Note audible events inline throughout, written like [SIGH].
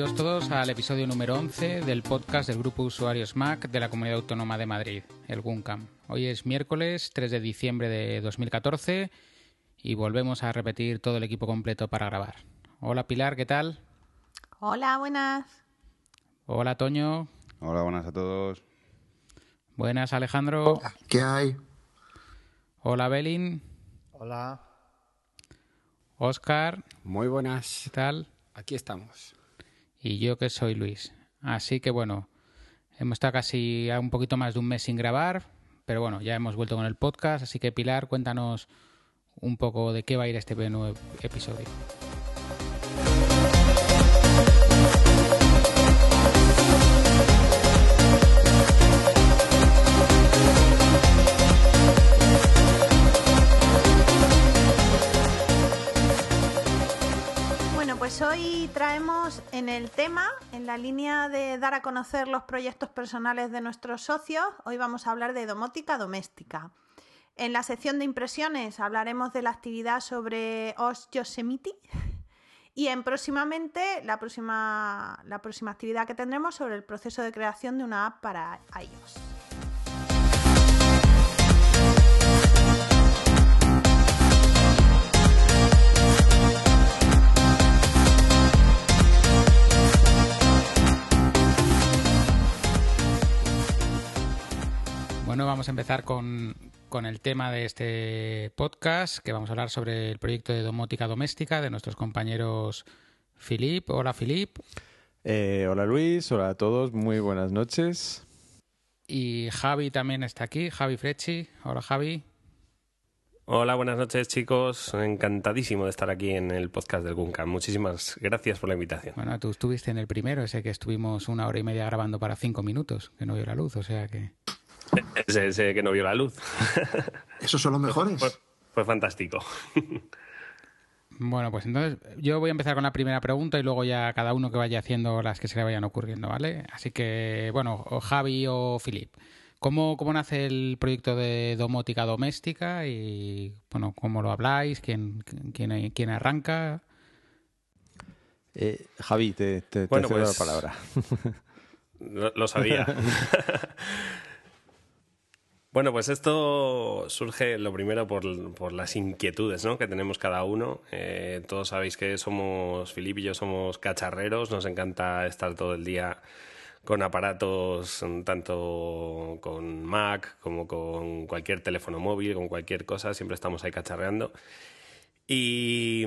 bienvenidos todos al episodio número 11 del podcast del Grupo de Usuarios Mac de la Comunidad Autónoma de Madrid, el GUNCAM. Hoy es miércoles 3 de diciembre de 2014 y volvemos a repetir todo el equipo completo para grabar. Hola Pilar, ¿qué tal? Hola, buenas. Hola Toño. Hola, buenas a todos. Buenas Alejandro. ¿Qué hay? Hola Belin. Hola. Oscar. Muy buenas. ¿Qué tal? Aquí estamos. Y yo que soy Luis. Así que bueno, hemos estado casi un poquito más de un mes sin grabar, pero bueno, ya hemos vuelto con el podcast, así que Pilar, cuéntanos un poco de qué va a ir este nuevo episodio. Pues hoy traemos en el tema, en la línea de dar a conocer los proyectos personales de nuestros socios, hoy vamos a hablar de domótica doméstica. En la sección de impresiones hablaremos de la actividad sobre OS Yosemite [LAUGHS] y en próximamente la próxima, la próxima actividad que tendremos sobre el proceso de creación de una app para iOS. Bueno, vamos a empezar con, con el tema de este podcast, que vamos a hablar sobre el proyecto de domótica doméstica de nuestros compañeros Filip. Hola Filip. Eh, hola Luis, hola a todos, muy buenas noches. Y Javi también está aquí, Javi Frecci. Hola Javi. Hola, buenas noches chicos. Encantadísimo de estar aquí en el podcast del Guncam. Muchísimas gracias por la invitación. Bueno, tú estuviste en el primero, ese que estuvimos una hora y media grabando para cinco minutos, que no vio la luz, o sea que... Ese, ese que no vio la luz. [LAUGHS] ¿Esos son los mejores? Fue, fue fantástico. [LAUGHS] Bueno, pues entonces yo voy a empezar con la primera pregunta y luego ya cada uno que vaya haciendo las que se le vayan ocurriendo, ¿vale? Así que, bueno, o Javi o Filip, ¿cómo, ¿cómo nace el proyecto de domótica doméstica y, bueno, cómo lo habláis? ¿Quién, quién, quién arranca? Eh, Javi, te, te, Bueno, te cedo pues- la palabra. Lo, lo sabía. [LAUGHS] Bueno, pues esto surge lo primero por, las inquietudes ¿no? que tenemos cada uno. Eh, todos sabéis que somos, Filip y yo somos cacharreros, nos encanta estar todo el día con aparatos, mm, tanto con Mac como con cualquier teléfono móvil, con cualquier cosa, siempre estamos ahí cacharreando. Y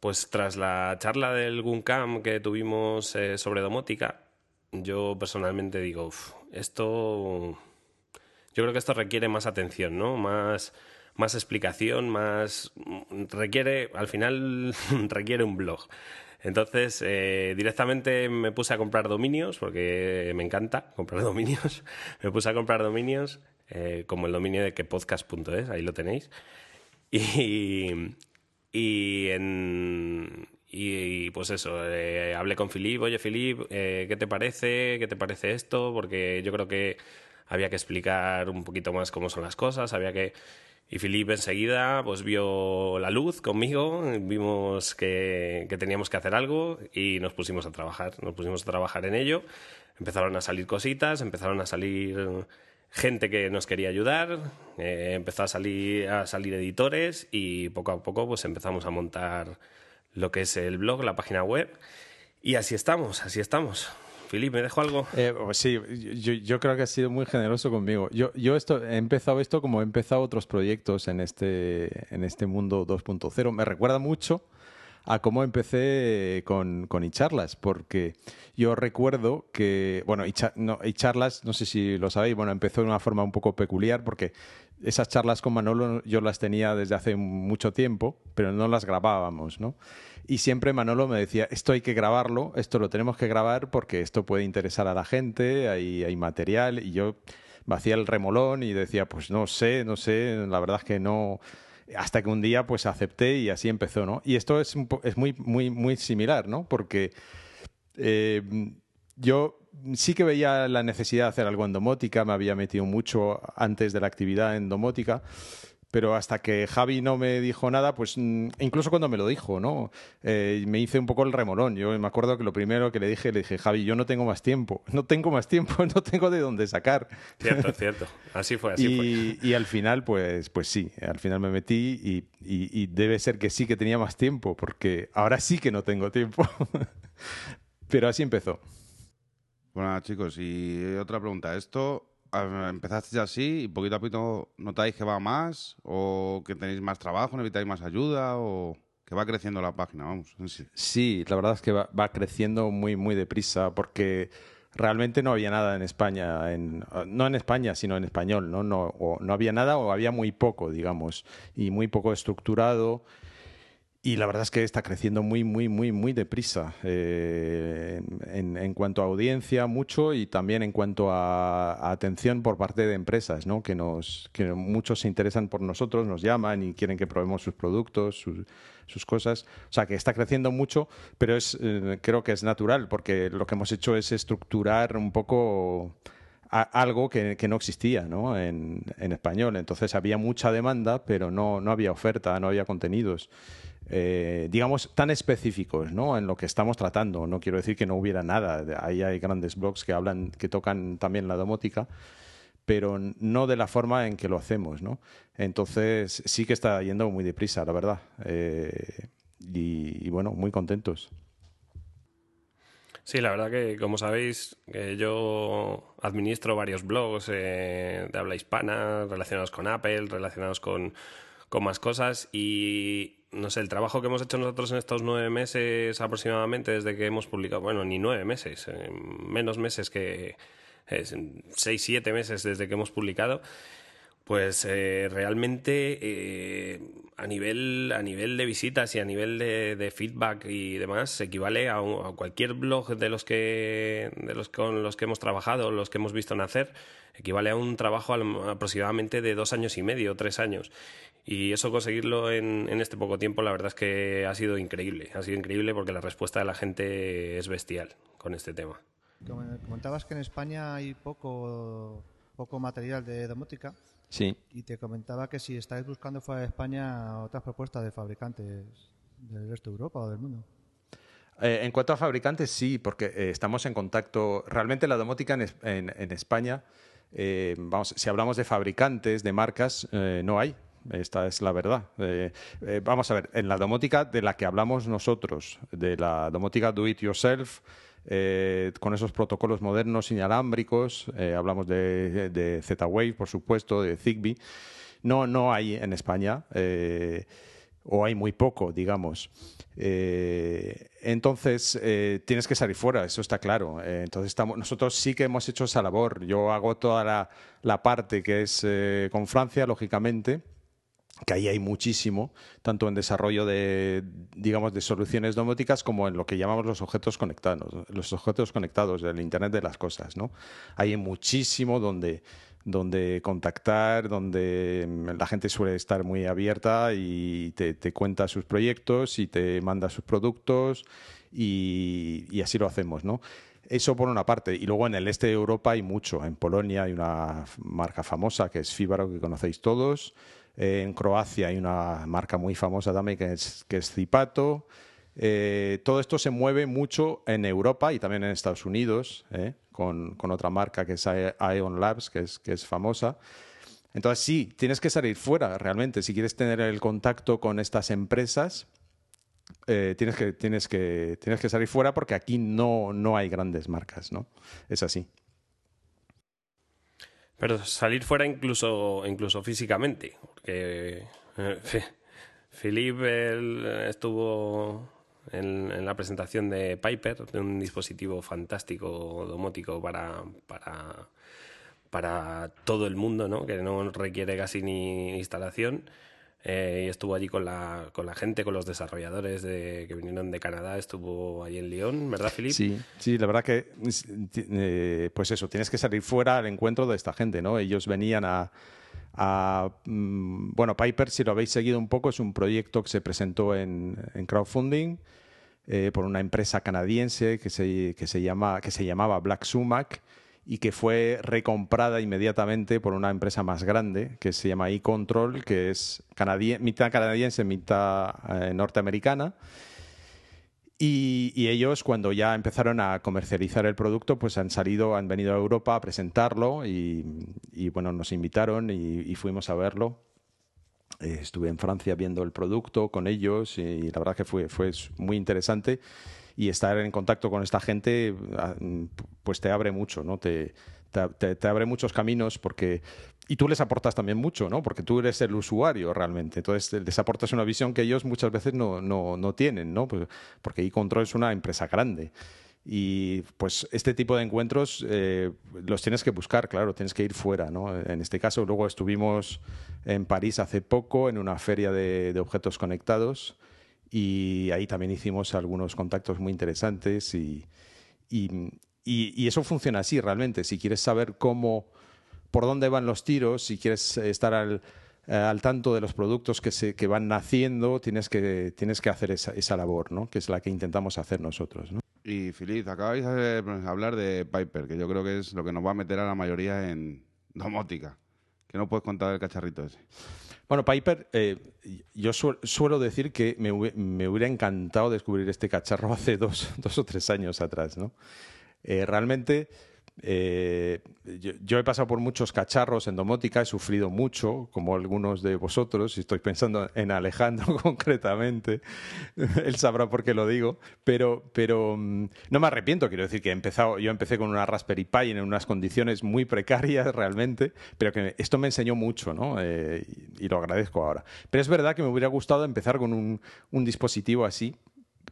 pues tras la charla del Guncam que tuvimos eh, sobre domótica, yo personalmente digo, "Uf, esto yo creo que esto requiere más atención, ¿no? Más, más explicación, más. requiere. Al final [LAUGHS] requiere un blog. Entonces, eh, directamente me puse a comprar dominios, porque me encanta comprar [LAUGHS] dominios. me puse a comprar dominios, eh, como el dominio de quepodcast.es, ahí lo tenéis. [LAUGHS] Y, y. Y pues eso, eh, hablé con Filip, oye Filip, ¿qué te parece? ¿Qué te parece esto? Porque yo creo que había que explicar un poquito más cómo son las cosas, había que... Y Filip enseguida pues vio la luz conmigo, vimos que, que teníamos que hacer algo y nos pusimos a trabajar, nos pusimos a trabajar en ello, empezaron a salir cositas, empezaron a salir gente que nos quería ayudar, eh, empezó a salir, a salir editores y poco a poco pues empezamos a montar lo que es el blog, la página web y así estamos, así estamos. Filip, ¿me dejo algo? Eh, pues sí, yo, creo que has sido muy generoso conmigo. Yo, yo esto, he empezado esto como he empezado otros proyectos en este, en este mundo 2.0. Me recuerda mucho a cómo empecé con, con iCharlas, porque yo recuerdo que, bueno, iCha- no, iCharlas, no sé si lo sabéis, bueno, empezó de una forma un poco peculiar, porque esas charlas con Manolo yo las tenía desde hace mucho tiempo, pero no las grabábamos, ¿no? Y siempre Manolo me decía, esto hay que grabarlo, esto lo tenemos que grabar porque esto puede interesar a la gente, hay, material, y yo me hacía el remolón y decía, pues no sé, no sé, la verdad es que no, hasta que un día pues acepté y así empezó, ¿no? Y esto es muy, muy, muy similar, ¿no? Porque eh, yo sí que veía la necesidad de hacer algo en domótica, me había metido mucho antes de la actividad en domótica, pero hasta que Javi no me dijo nada, pues mm, incluso cuando me lo dijo, ¿no? Eh, me hice un poco el remolón. Yo me acuerdo que lo primero que le dije, le dije, Javi, yo no tengo más tiempo, [LAUGHS] no tengo más tiempo, [LAUGHS] no tengo de dónde sacar. Cierto, [LAUGHS] cierto. Así fue, así y, fue. Y al final, pues, pues sí, al final me metí y, y, debe ser que sí que tenía más tiempo, porque ahora sí que no tengo tiempo. pero así empezó. Bueno, chicos, y otra pregunta. ¿Esto empezaste así y poquito a poquito notáis que va más o que tenéis más trabajo, necesitáis más ayuda o que va creciendo la página, vamos. Sí, la verdad es que va, creciendo muy, muy deprisa porque realmente no había nada en España, en, no en España, sino en español, ¿no? No, no había nada o había muy poco, digamos, y muy poco estructurado y la verdad es que está creciendo muy, muy, muy, muy deprisa eh, en, cuanto a audiencia, mucho y también en cuanto a, atención por parte de empresas, ¿no? que, nos, que muchos se interesan por nosotros, nos llaman y quieren que probemos sus productos, sus, cosas. O sea, que está creciendo mucho, pero es, eh, creo que es natural porque lo que hemos hecho es estructurar un poco algo que, que, no existía ¿no? En, en, español. Entonces había mucha demanda, pero no, no había oferta, no había contenidos. Eh, digamos, tan específicos ¿no? en lo que estamos tratando. No quiero decir que no hubiera nada. Ahí hay grandes blogs que hablan, que tocan también la domótica, pero no de la forma en que lo hacemos. ¿no? Entonces, sí que está yendo muy deprisa, la verdad. Eh, y, bueno, muy contentos. Sí, la verdad que, como sabéis, yo administro varios blogs eh, de habla hispana relacionados con Apple, relacionados con, con más cosas y no sé, el trabajo que hemos hecho nosotros en estos nueve meses aproximadamente desde que hemos publicado, bueno, ni nueve meses, eh, menos meses que seis, siete meses desde que hemos publicado, pues eh, realmente eh, a, nivel, a nivel de visitas y a nivel de, feedback y demás equivale a, cualquier blog de los que de los con los que hemos trabajado, los que hemos visto nacer, equivale a un trabajo aproximadamente de dos años y medio, tres años. Y eso conseguirlo en, en, este poco tiempo, la verdad es que ha sido increíble. Ha sido increíble porque la respuesta de la gente es bestial con este tema. Comentabas que en España hay poco, poco material de domótica. Sí. Y te comentaba que si estáis buscando fuera de España otras propuestas de fabricantes del resto de Europa o del mundo. Eh, en cuanto a fabricantes, sí, porque eh, estamos en contacto. Realmente la domótica en, en, en España, eh, vamos, si hablamos de fabricantes, de marcas, no hay. Esta es la verdad. Eh, eh, vamos a ver, en la domótica de la que hablamos nosotros, de la domótica do it yourself, eh, con esos protocolos modernos inalámbricos, hablamos de, Z-Wave, por supuesto, de Zigbee, no, no hay en España, o hay muy poco, digamos. entonces, tienes que salir fuera, eso está claro. entonces, estamos, nosotros sí que hemos hecho esa labor. Yo hago toda la parte que es con Francia, lógicamente que ahí hay muchísimo, tanto en desarrollo de, digamos, de soluciones domóticas como en lo que llamamos los objetos conectados, los objetos conectados del Internet de las cosas, ¿no? Hay muchísimo donde, donde contactar, donde la gente suele estar muy abierta y te, cuenta sus proyectos y te manda sus productos y, y así lo hacemos, ¿no? Eso por una parte. Y luego en el este de Europa hay mucho. En Polonia hay una marca famosa que es Fibaro, que conocéis todos. Eh, en Croacia hay una marca muy famosa también que es, que Zipato. Eh, todo esto se mueve mucho en Europa y también en Estados Unidos, eh, con, otra marca que es Ion Labs, que es, que es famosa. Entonces sí, tienes que salir fuera realmente. Si quieres tener el contacto con estas empresas, tienes, que, tienes, que, tienes que salir fuera porque aquí no, no hay grandes marcas, ¿no? Es así. Pero salir fuera incluso, incluso físicamente, porque eh, Philip estuvo en, la presentación de Piper, de un dispositivo fantástico domótico para, para, para todo el mundo, ¿no? que no requiere casi ni instalación. Eh, estuvo allí con la, con la gente, con los desarrolladores de, que vinieron de Canadá, estuvo allí en Lyon, ¿verdad, Filip? Sí, sí, la verdad que, eh, pues eso, tienes que salir fuera al encuentro de esta gente, ¿no? Ellos venían a, mm, bueno, Piper, si lo habéis seguido un poco, es un proyecto que se presentó en, crowdfunding eh, por una empresa canadiense que se, que se, llama, que se llamaba Black Sumac y que fue recomprada inmediatamente por una empresa más grande que se llama eControl, que es mitad canadiense, mitad eh, norteamericana. Y, ellos, cuando ya empezaron a comercializar el producto, pues han salido, han venido a Europa a presentarlo y, bueno, nos invitaron y, fuimos a verlo. Eh, estuve en Francia viendo el producto con ellos y la verdad que fue, fue muy interesante y estar en contacto con esta gente ah, pues te abre mucho, ¿no? Te, te, abre muchos caminos porque y tú les aportas también mucho, ¿no? Porque tú eres el usuario realmente. Entonces les aportas una visión que ellos muchas veces no, no, no tienen, ¿no? Pues, porque eControl es una empresa grande. Y pues este tipo de encuentros eh, los tienes que buscar, claro, tienes que ir fuera, ¿no? En este caso, luego estuvimos en París hace poco en una feria de, de objetos conectados y ahí también hicimos algunos contactos muy interesantes y, y, eso funciona así realmente. Si quieres saber cómo, por dónde van los tiros, si quieres estar al, eh, al tanto de los productos que, se, que van naciendo, tienes que, tienes que hacer esa, esa labor, ¿no? que es la que intentamos hacer nosotros. ¿no? Y Filiz, acabáis de hablar de Piper, que yo creo que es lo que nos va a meter a la mayoría en domótica. ¿Qué nos puedes contar del cacharrito ese? Bueno, Piper, eh, yo suelo decir que me, hubiera encantado descubrir este cacharro [LAUGHS] hace dos, o tres años atrás, ¿no? Eh, realmente eh, yo, he pasado por muchos cacharros en domótica, he sufrido mucho, como algunos de vosotros, y estoy pensando en Alejandro [LAUGHS] concretamente, él sabrá por qué lo digo, pero, pero mm, no me arrepiento, quiero decir que he empezado, yo empecé con una Raspberry Pi en unas condiciones muy precarias [LAUGHS] realmente, pero que esto me enseñó mucho, ¿no? Eh, y, lo agradezco ahora. Pero es verdad que me hubiera gustado empezar con un, dispositivo así,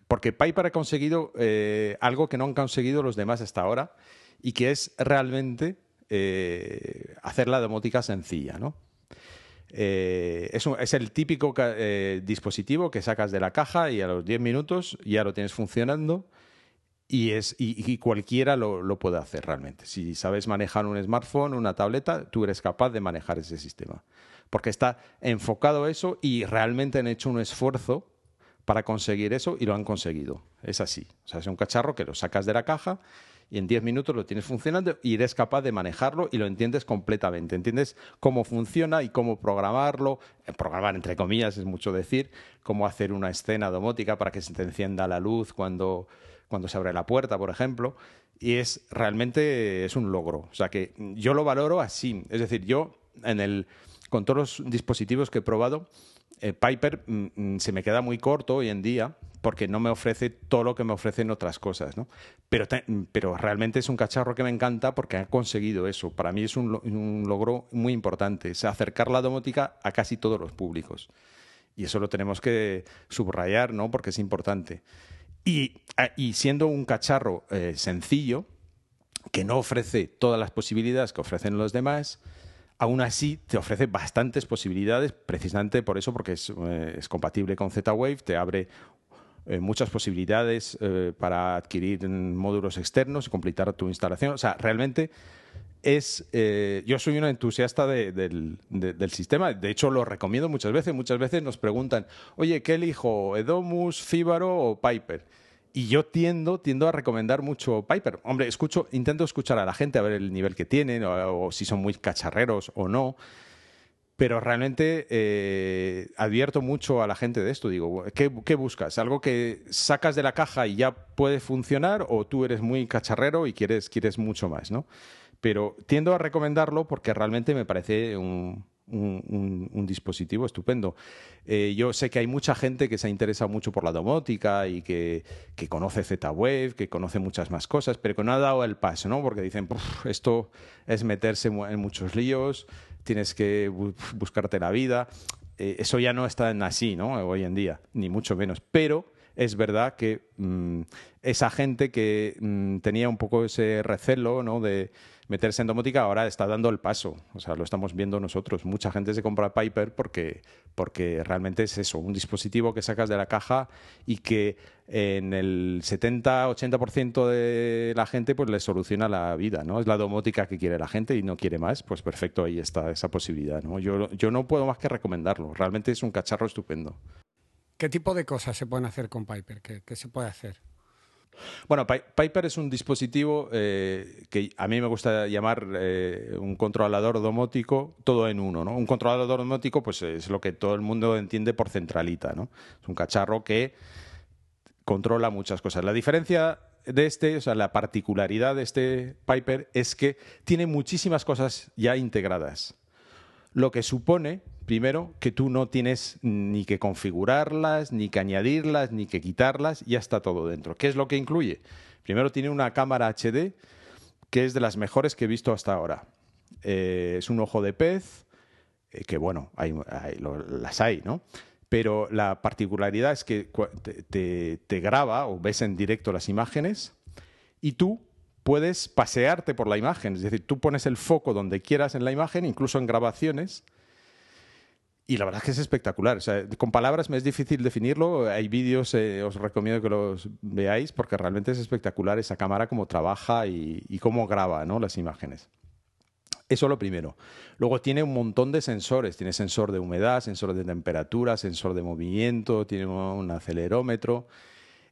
porque Piper ha conseguido eh, algo que no han conseguido los demás hasta ahora, y que es realmente eh, hacer la domótica sencilla, ¿no? Eh, es, el típico eh, dispositivo que sacas de la caja y a los 10 minutos ya lo tienes funcionando y, es, y, cualquiera lo, lo, puede hacer realmente. Si sabes manejar un smartphone, una tableta, tú eres capaz de manejar ese sistema. Porque está enfocado a eso y realmente han hecho un esfuerzo para conseguir eso y lo han conseguido. Es así. O sea, es un cacharro que lo sacas de la caja y en 10 minutos lo tienes funcionando y eres capaz de manejarlo y lo entiendes completamente. Entiendes cómo funciona y cómo programarlo. Eh, programar, entre comillas, es mucho decir. Cómo hacer una escena domótica para que se te encienda la luz cuando, cuando se abre la puerta, por ejemplo. Y es realmente es un logro. O sea que yo lo valoro así. Es decir, yo en el, con todos los dispositivos que he probado, eh, Piper mm, mm, se me queda muy corto hoy en día porque no me ofrece todo lo que me ofrecen otras cosas, ¿no? Pero, pero realmente es un cacharro que me encanta porque ha conseguido eso. Para mí es un, logro muy importante, acercar la domótica a casi todos los públicos. Y eso lo tenemos que subrayar, ¿no? Porque es importante. Y, siendo un cacharro eh, sencillo, que no ofrece todas las posibilidades que ofrecen los demás, aún así te ofrece bastantes posibilidades, precisamente por eso, porque es, eh, compatible con Z-Wave, te abre eh, muchas posibilidades eh, para adquirir módulos externos y completar tu instalación. O sea, realmente es. Yo soy un entusiasta del, sistema. De hecho, lo recomiendo muchas veces. Muchas veces nos preguntan, oye, ¿qué elijo? ¿Edomus, Fibaro o Piper? Y yo tiendo, tiendo a recomendar mucho Piper. Hombre, intento escuchar a la gente a ver el nivel que tienen o si son muy cacharreros o no pero realmente eh, advierto mucho a la gente de esto. Digo, ¿qué, ¿qué, buscas? ¿Algo que sacas de la caja y ya puede funcionar o tú eres muy cacharrero y quieres, quieres mucho más? ¿no? Pero tiendo a recomendarlo porque realmente me parece un, un, dispositivo estupendo. Eh, yo sé que hay mucha gente que se interesa mucho por la domótica y que, que conoce Z-Wave, que conoce muchas más cosas, pero que no ha dado el paso, ¿no? Porque dicen, esto es meterse en muchos líos, tienes que buscarte la vida. Eh, eso ya no está así, ¿no? Hoy en día, ni mucho menos. Pero es verdad que mm, esa gente que mm, tenía un poco ese recelo. De meterse en domótica ahora está dando el paso. O sea, lo estamos viendo nosotros. Mucha gente se compra Piper porque, porque realmente es eso, un dispositivo que sacas de la caja y que en el 70-80% de la gente pues le soluciona la vida, ¿no? Es la domótica que quiere la gente y no quiere más, pues perfecto, ahí está esa posibilidad. Yo, yo no puedo más que recomendarlo. Realmente es un cacharro estupendo. ¿Qué tipo de cosas se pueden hacer con Piper? qué se puede hacer? Bueno, Piper es un dispositivo eh, que a mí me gusta llamar eh, un controlador domótico todo en uno. ¿no? Un controlador domótico pues, es lo que todo el mundo entiende por centralita. ¿no? Es un cacharro que controla muchas cosas. La diferencia de este, o sea, la particularidad de este Piper es que tiene muchísimas cosas ya integradas. Lo que supone, primero, que tú no tienes ni que configurarlas, ni que añadirlas, ni que quitarlas, ya está todo dentro. ¿Qué es lo que incluye? Primero tiene una cámara HD que es de las mejores que he visto hasta ahora. Eh, es un ojo de pez, eh, que bueno, las hay, ¿no? Pero la particularidad es que te graba o ves en directo las imágenes y tú puedes pasearte por la imagen, es decir, tú pones el foco donde quieras en la imagen, incluso en grabaciones, y la verdad es que es espectacular. con palabras me es difícil definirlo. Hay vídeos, eh, os recomiendo que los veáis porque realmente es espectacular esa cámara, cómo trabaja y, cómo graba las imágenes. Eso lo primero. Luego tiene un montón de sensores. Tiene sensor de humedad, sensor de temperatura, sensor de movimiento, tiene un acelerómetro.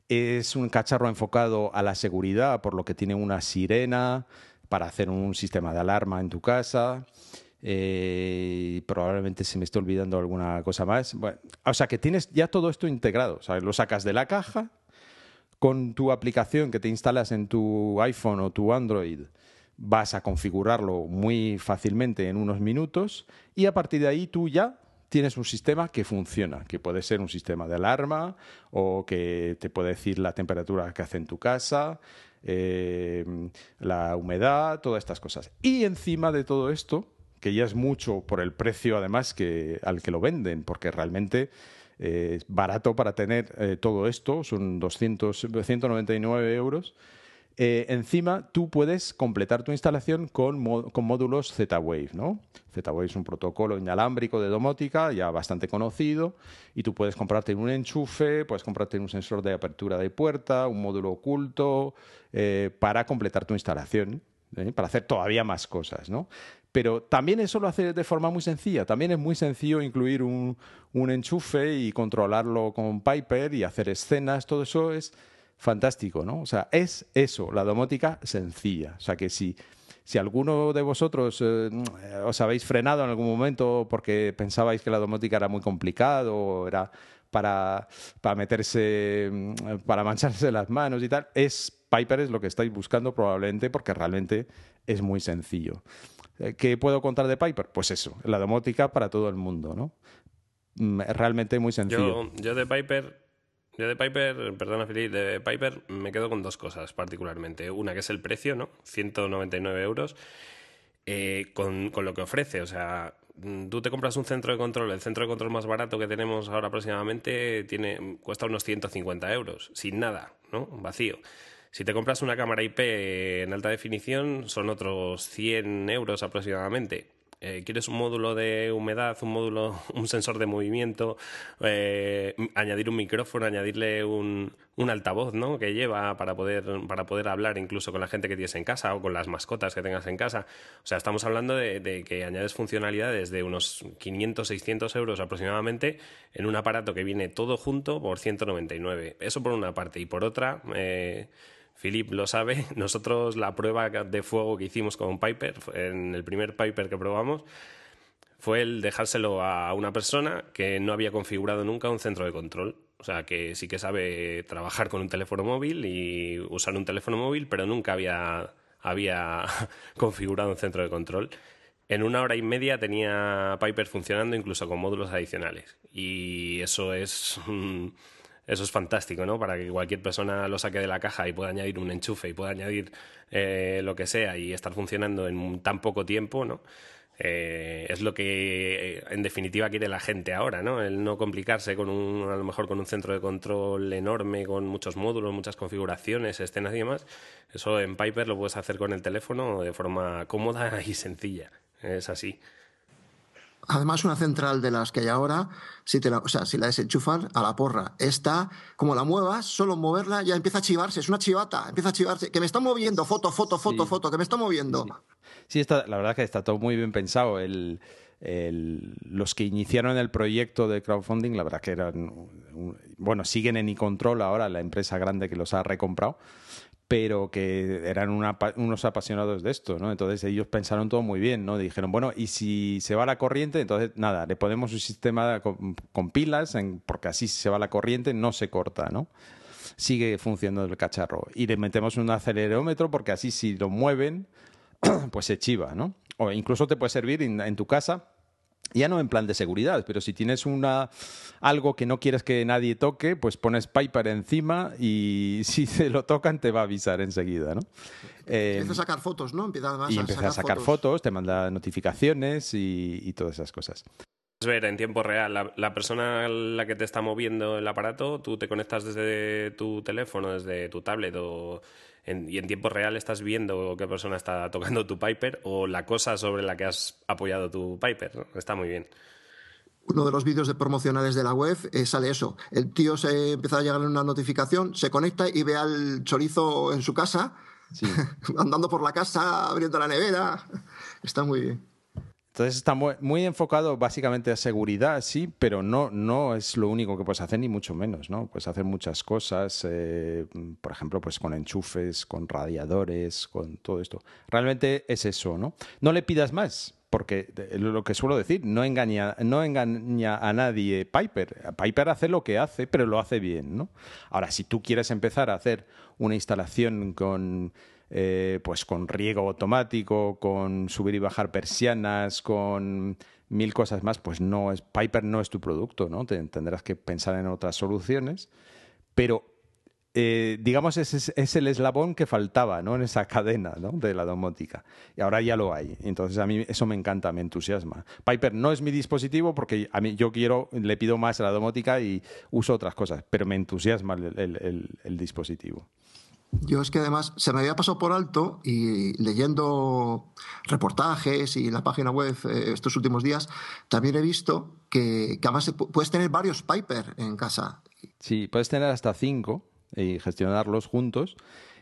Es un cacharro enfocado a la seguridad, por lo que tiene una sirena para hacer un sistema de alarma en tu casa. Eh, probablemente se me esté olvidando alguna cosa más. o sea que tienes ya todo esto integrado. lo sacas de la caja con tu aplicación que te instalas en tu iPhone o tu Android. Vas a configurarlo muy fácilmente en unos minutos y a partir de ahí tú ya tienes un sistema que funciona, que puede ser un sistema de alarma o que te puede decir la temperatura que hace en tu casa, eh, la humedad, todas estas cosas. Y encima de todo esto, que ya es mucho por el precio además que, al que lo venden, porque realmente eh, barato para tener eh, todo esto, son 200, 199 euros. Eh, encima tú puedes completar tu instalación con, módulos Z-Wave. ¿no? Z-Wave es un protocolo inalámbrico de domótica ya bastante conocido y tú puedes comprarte un enchufe, puedes comprarte un sensor de apertura de puerta, un módulo oculto eh, para completar tu instalación, para hacer todavía más cosas. ¿no? Pero también eso lo hace de forma muy sencilla. También es muy sencillo incluir un, enchufe y controlarlo con Piper y hacer escenas. Todo eso es fantástico, ¿no? O sea, es eso, la domótica sencilla. O sea, que si, si alguno de vosotros eh, os habéis frenado en algún momento porque pensabais que la domótica era muy complicado o era para, para meterse, mm, para mancharse las manos y tal, es Piper es lo que estáis buscando probablemente porque realmente es muy sencillo. Eh, ¿Qué puedo contar de Piper? Pues eso, la domótica para todo el mundo, ¿no? Mm, realmente muy sencillo. Yo, yo de Piper yo de Piper, perdona Felipe, de Piper me quedo con dos cosas particularmente. Una que es el precio, ¿no? 199 euros. Eh, con, con, lo que ofrece. O sea, mm, tú te compras un centro de control, el centro de control más barato que tenemos ahora aproximadamente tiene, cuesta unos 150 euros, sin nada, ¿no? Vacío. Si te compras una cámara IP en alta definición, son otros 100 euros aproximadamente. Eh, quieres un módulo de humedad, un módulo, [LAUGHS] un sensor de movimiento, eh, añadir un micrófono, añadirle un, un, altavoz, ¿no? Que lleva para poder, para poder hablar incluso con la gente que tienes en casa o con las mascotas que tengas en casa. O sea, estamos hablando de, que añades funcionalidades de unos 500, 600 euros aproximadamente en un aparato que viene todo junto por 199. Eso por una parte. Y por otra, eh, Philip lo sabe, [LAUGHS] nosotros la prueba de fuego que hicimos con Piper, en el primer Piper que probamos, fue el dejárselo a una persona que no había configurado nunca un centro de control. O sea, que sí que sabe trabajar con un teléfono móvil y usar un teléfono móvil, pero nunca había, había [LAUGHS] configurado un centro de control. En una hora y media tenía Piper funcionando incluso con módulos adicionales. Y eso es... Eso es fantástico, ¿no? Para que cualquier persona lo saque de la caja y pueda añadir un enchufe y pueda añadir eh, lo que sea y estar funcionando en tan poco tiempo, ¿no? Eh, es lo que en definitiva quiere la gente ahora, ¿no? El no complicarse con un, a lo mejor con un centro de control enorme, con muchos módulos, muchas configuraciones, escenas y demás. Eso en Piper lo puedes hacer con el teléfono de forma cómoda y sencilla. Es así. Además, una central de las que hay ahora, si, te la, o sea, si la desenchufas a la porra, esta, como la muevas, solo moverla ya empieza a chivarse, es una chivata, empieza a chivarse, que me está moviendo, foto, foto, foto, foto, que me está moviendo. Sí, está, la verdad es que está todo muy bien pensado. El, los que iniciaron el proyecto de crowdfunding, la verdad que eran bueno, siguen en iControl ahora, la empresa grande que los ha recomprado, pero que eran unos apasionados de esto, ¿no? Entonces ellos pensaron todo muy bien, ¿no? Dijeron, bueno, y si se va la corriente, entonces nada, le ponemos un sistema con, pilas, porque así si se va la corriente no se corta, ¿no? Sigue funcionando el cacharro. Y le metemos un acelerómetro porque así si lo mueven, [CLEARS THROAT] pues se chiva, ¿no? O incluso te puede servir en tu casa ya no en plan de seguridad, pero si tienes una algo que no quieres que nadie toque, pues pones Piper encima y [LAUGHS] si se lo tocan te va a avisar enseguida, ¿no? Eh, empieza a sacar fotos, ¿no? Empieza y empieza a sacar, fotos. te manda notificaciones y, todas esas cosas. ver en tiempo real la, la, persona a la que te está moviendo el aparato, tú te conectas desde tu teléfono, desde tu tablet o y en tiempo real estás viendo qué persona está tocando tu Piper o la cosa sobre la que has apoyado tu Piper. Está muy bien. Uno de los vídeos de promocionales de la web eh, sale eso. El tío se empieza a llegar una notificación, se conecta y ve al chorizo en su casa, [LAUGHS] andando por la casa, abriendo la nevera. Está muy bien. Entonces está muy, enfocado básicamente a seguridad, sí, pero no, no es lo único que puedes hacer, ni mucho menos, ¿no? Puedes hacer muchas cosas, eh, por ejemplo, pues con enchufes, con radiadores, con todo esto. Realmente es eso, ¿no? No le pidas más, porque lo que suelo decir, no engaña, no engaña a nadie Piper. Piper hace lo que hace, pero lo hace bien, ¿no? Ahora, si tú quieres empezar a hacer una instalación con eh, pues con riego automático, con subir y bajar persianas, con mil cosas más, pues no es Piper no es tu producto, ¿no? tendrás que pensar en otras soluciones, pero eh, digamos es, es, el eslabón que faltaba, ¿no? En esa cadena, De la domótica y ahora ya lo hay. Entonces a mí eso me encanta, me entusiasma. Piper no es mi dispositivo porque a mí yo quiero le pido más a la domótica y uso otras cosas, pero me entusiasma el dispositivo. Yo es que además se me había pasado por alto y leyendo reportajes y la página web eh, estos últimos días, también he visto que, además puedes tener varios Piper en casa. Sí, puedes tener hasta cinco y gestionarlos juntos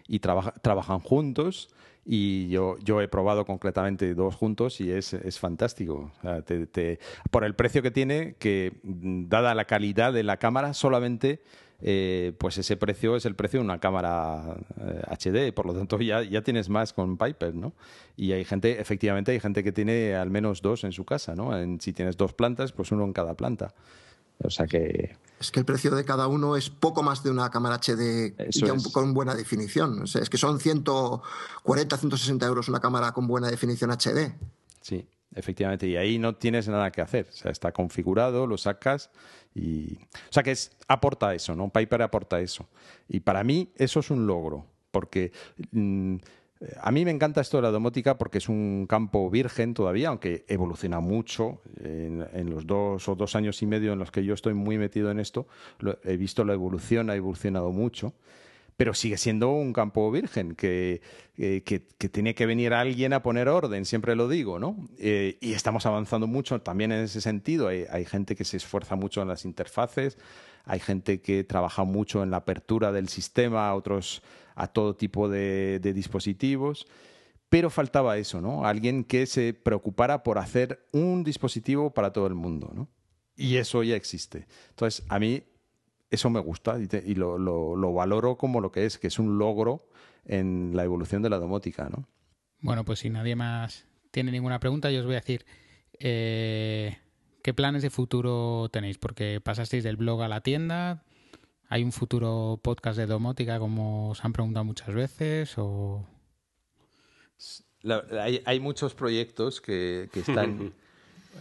y trabajan juntos y yo, yo he probado concretamente dos juntos y es, es fantástico. por el precio que tiene, que dada la calidad de la cámara, solamente eh, pues ese precio es el precio de una cámara HD, eh, por lo tanto ya, ya tienes más con Piper, ¿no? Y hay gente, efectivamente, hay gente que tiene al menos dos en su casa, ¿no? si tienes dos plantas, pues uno en cada planta. O sea que... Es que el precio de cada uno es poco más de una cámara HD con buena definición. es que son 140, 160 euros una cámara con buena definición HD. Sí, efectivamente. Y ahí no tienes nada que hacer. Está configurado, lo sacas y, o sea que es, aporta eso, ¿no? Piper aporta eso. Y para mí eso es un logro, porque mm, a mí me encanta esto de la domótica porque es un campo virgen todavía, aunque evoluciona mucho. En, los dos o dos años y medio en los que yo estoy muy metido en esto, he visto la evolución, ha evolucionado mucho pero sigue siendo un campo virgen, que, eh, que, tiene que venir alguien a poner orden, siempre lo digo, ¿no? Eh, y estamos avanzando mucho también en ese sentido. Hay, gente que se esfuerza mucho en las interfaces, hay gente que trabaja mucho en la apertura del sistema a otros, a todo tipo de, de dispositivos. Pero faltaba eso, ¿no? Alguien que se preocupara por hacer un dispositivo para todo el mundo, ¿no? Y eso ya existe. Entonces, a mí eso me gusta y, lo, valoro como lo que es, que es un logro en la evolución de la domótica, ¿no? Bueno, pues si nadie más tiene ninguna pregunta, yo os voy a decir eh, qué planes de futuro tenéis, porque pasasteis del blog a la tienda, ¿hay un futuro podcast de domótica como os han preguntado muchas veces o...? hay, muchos proyectos que están [LAUGHS]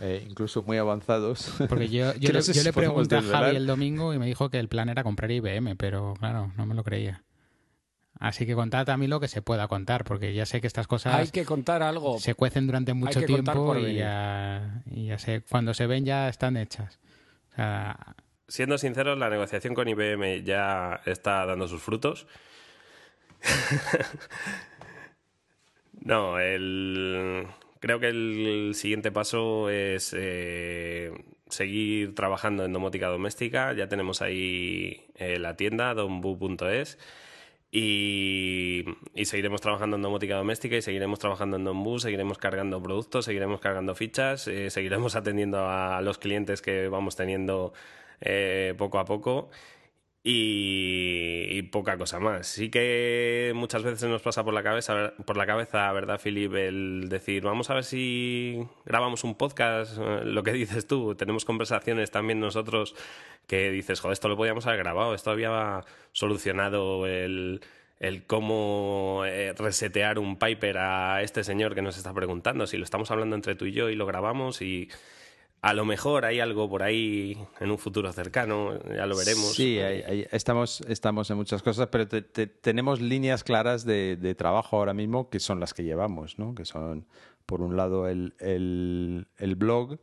Eh, incluso muy avanzados. Porque yo, [LAUGHS] yo, le, pregunté a Javi el domingo y me dijo que el plan era comprar IBM, pero claro, no me lo creía. Así que contad a mí lo que se pueda contar, porque ya sé que estas cosas... Hay que contar algo. Se cuecen durante mucho tiempo y ya, sé, cuando se ven ya están hechas. Siendo sinceros, la negociación con IBM ya está dando sus frutos. [LAUGHS] no, el Creo que el siguiente paso es eh, seguir trabajando en domótica doméstica. Ya tenemos ahí eh, la tienda, donbu.es. Y, seguiremos trabajando en domótica doméstica y seguiremos trabajando en Donbu, seguiremos cargando productos, seguiremos cargando fichas, eh, seguiremos [LAUGHS] atendiendo a los clientes que vamos teniendo poco a poco y, poca cosa más. Sí que muchas veces nos pasa por la cabeza, por la cabeza, ¿verdad, Philip? El decir, vamos a ver si grabamos un podcast, eh, lo que [LAUGHS] dices tú, tenemos conversaciones también nosotros que dices, joder, esto lo podíamos haber grabado, esto había solucionado el, el cómo eh, resetear un Piper a este señor que nos está preguntando, si lo estamos hablando entre tú y yo y lo grabamos y a lo mejor hay algo por ahí en un futuro cercano, ya lo veremos. Sí, estamos, estamos en muchas cosas, pero tenemos líneas claras de, trabajo ahora mismo que son las que llevamos, ¿no? que son, por un lado, el, el, blog,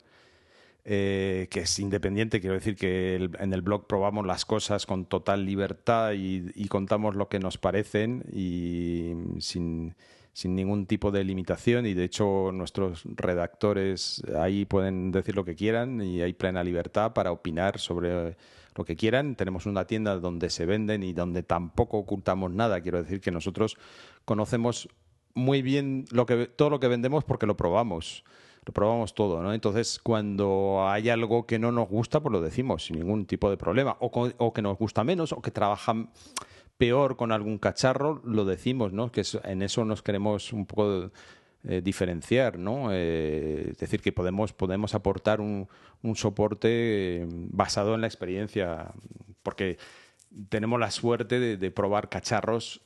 eh, que es independiente, quiero decir que en el blog probamos las cosas con total libertad y contamos lo que nos parecen y sin sin ningún tipo de limitación y de hecho nuestros redactores ahí pueden decir lo que quieran y hay plena libertad para opinar sobre lo que quieran. Tenemos una tienda donde se venden y donde tampoco ocultamos nada. Quiero decir que nosotros conocemos muy bien todo lo que vendemos porque lo probamos. Lo probamos todo, ¿no? Entonces, cuando hay algo que no nos gusta, pues lo decimos sin ningún tipo de problema. O, o que nos gusta menos, o que trabajan peor con algún cacharro, lo decimos, ¿no? Que en eso nos queremos un poco eh, diferenciar, ¿no? Eh, es decir, que podemos, podemos aportar un, un soporte eh, basado en la experiencia, porque tenemos la suerte de probar cacharros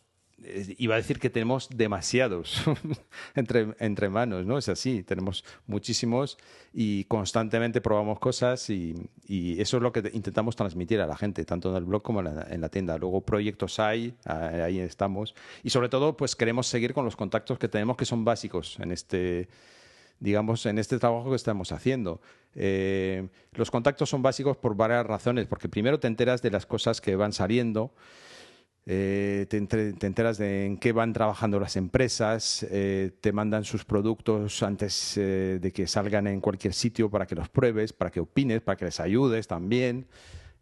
iba a decir que tenemos demasiados [LAUGHS] entre, entre manos, ¿no? Es así, tenemos muchísimos y constantemente probamos cosas y, eso es lo que intentamos transmitir a la gente, tanto en el blog como en la, en la, tienda. Luego proyectos hay, ahí estamos y sobre todo pues queremos seguir con los contactos que tenemos que son básicos en este digamos, en este trabajo que estamos haciendo. Eh, los contactos son básicos por varias razones, porque primero te enteras de las cosas que van saliendo, eh, te, enteras de en qué van trabajando las empresas, eh, te mandan sus productos antes eh, de que salgan en cualquier sitio para que los pruebes, para que opines, para que les ayudes también.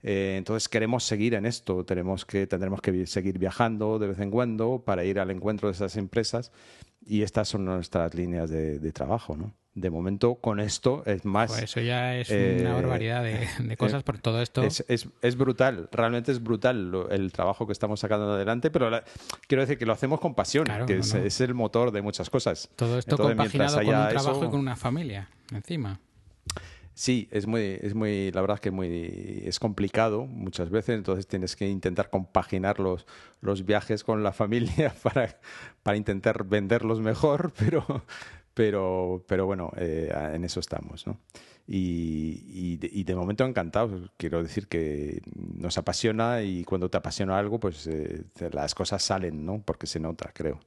entonces queremos seguir en esto, tenemos que, tendremos que seguir viajando de vez en cuando para ir al encuentro de esas empresas y estas son nuestras líneas de, de trabajo. ¿no? De momento con esto es más... Pues eso ya es una eh, barbaridad de, [LAUGHS] eh, cosas por todo esto. Es, es, brutal, realmente es brutal el trabajo que estamos sacando adelante, pero quiero decir que lo hacemos con pasión, que es, el motor de muchas cosas. Todo esto compaginado con un trabajo y con una familia encima. Sí, es muy, es muy, la verdad es que muy, es complicado muchas veces, entonces tienes que intentar compaginar los, los viajes con la familia [LAUGHS] para, para intentar venderlos mejor, pero, pero, pero bueno, eh, en eso estamos, ¿no? Y, de, momento encantados. Quiero decir que nos apasiona y cuando te apasiona algo, pues eh, las cosas salen, ¿no? Porque se nota, creo.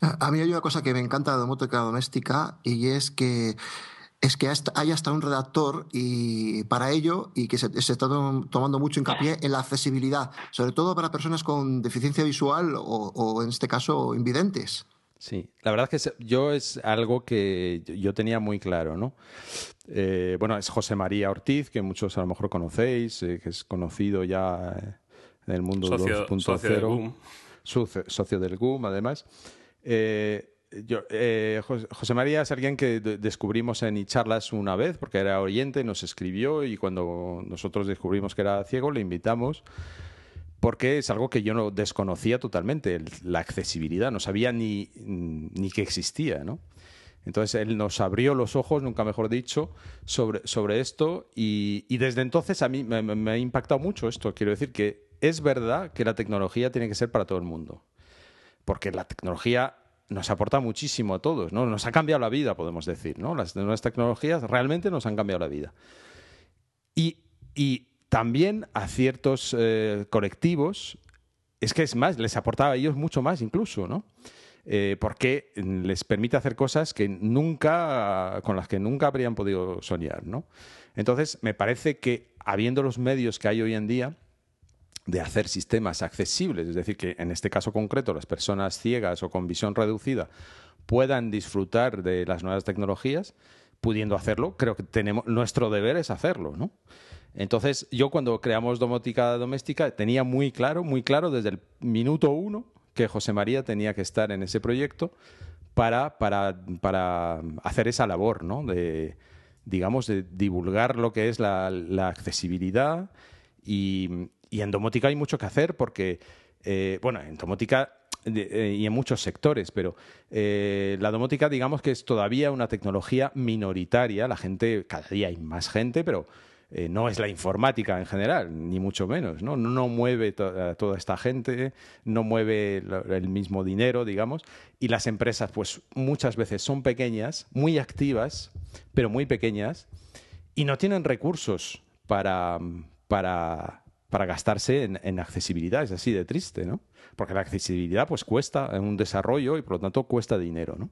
A mí hay una cosa que me encanta de domótica doméstica y es que es que hay hasta un redactor y para ello y que se, está tomando mucho hincapié en la accesibilidad, sobre todo para personas con deficiencia visual o, o en este caso invidentes. Sí, la verdad es que yo es algo que yo tenía muy claro, ¿no? Eh, bueno, es José María Ortiz, que muchos a lo mejor conocéis, eh, que es conocido ya en el mundo 2.0. Socio, socio del GUM, además. Eh, José María es alguien que descubrimos en charlas una vez, porque era oyente, nos escribió y cuando nosotros descubrimos que era ciego, le invitamos porque es algo que yo no desconocía totalmente, la accesibilidad, no sabía ni, ni que existía, ¿no? Entonces él nos abrió los ojos, nunca mejor dicho, sobre, sobre esto y, desde entonces a mí me, ha impactado mucho esto. Quiero decir que es verdad que la tecnología tiene que ser para todo el mundo, porque la tecnología nos aporta muchísimo a todos, ¿no? Nos ha cambiado la vida, podemos decir, ¿no? Las nuevas tecnologías realmente nos han cambiado la vida. Y, y también a ciertos eh, colectivos, es que es más, les aportaba a ellos mucho más incluso, ¿no? Eh, porque les permite hacer cosas que nunca, con las que nunca habrían podido soñar, ¿no? Entonces, me parece que habiendo los medios que hay hoy en día de hacer sistemas accesibles, es decir, que en este caso concreto las personas ciegas o con visión reducida puedan disfrutar de las nuevas tecnologías, pudiendo hacerlo, creo que tenemos nuestro deber es hacerlo, ¿no? Entonces, yo cuando creamos Domótica Doméstica tenía muy claro, muy claro desde el minuto uno que José María tenía que estar en ese proyecto para, para, para hacer esa labor, ¿no? De, digamos, de divulgar lo que es la, accesibilidad y, y, en domótica hay mucho que hacer porque, eh, bueno, en domótica eh, y en muchos sectores, pero eh, la domótica digamos que es todavía una tecnología minoritaria, la gente, cada día hay más gente, pero eh, no es la informática en general, ni mucho menos, ¿no? No, mueve a toda esta gente, no mueve el mismo dinero, digamos, y las empresas pues muchas veces son pequeñas, muy activas, pero muy pequeñas, y no tienen recursos para, para, gastarse en, en accesibilidad, es así de triste, ¿no? porque la accesibilidad pues cuesta un desarrollo y por lo tanto cuesta dinero, ¿no?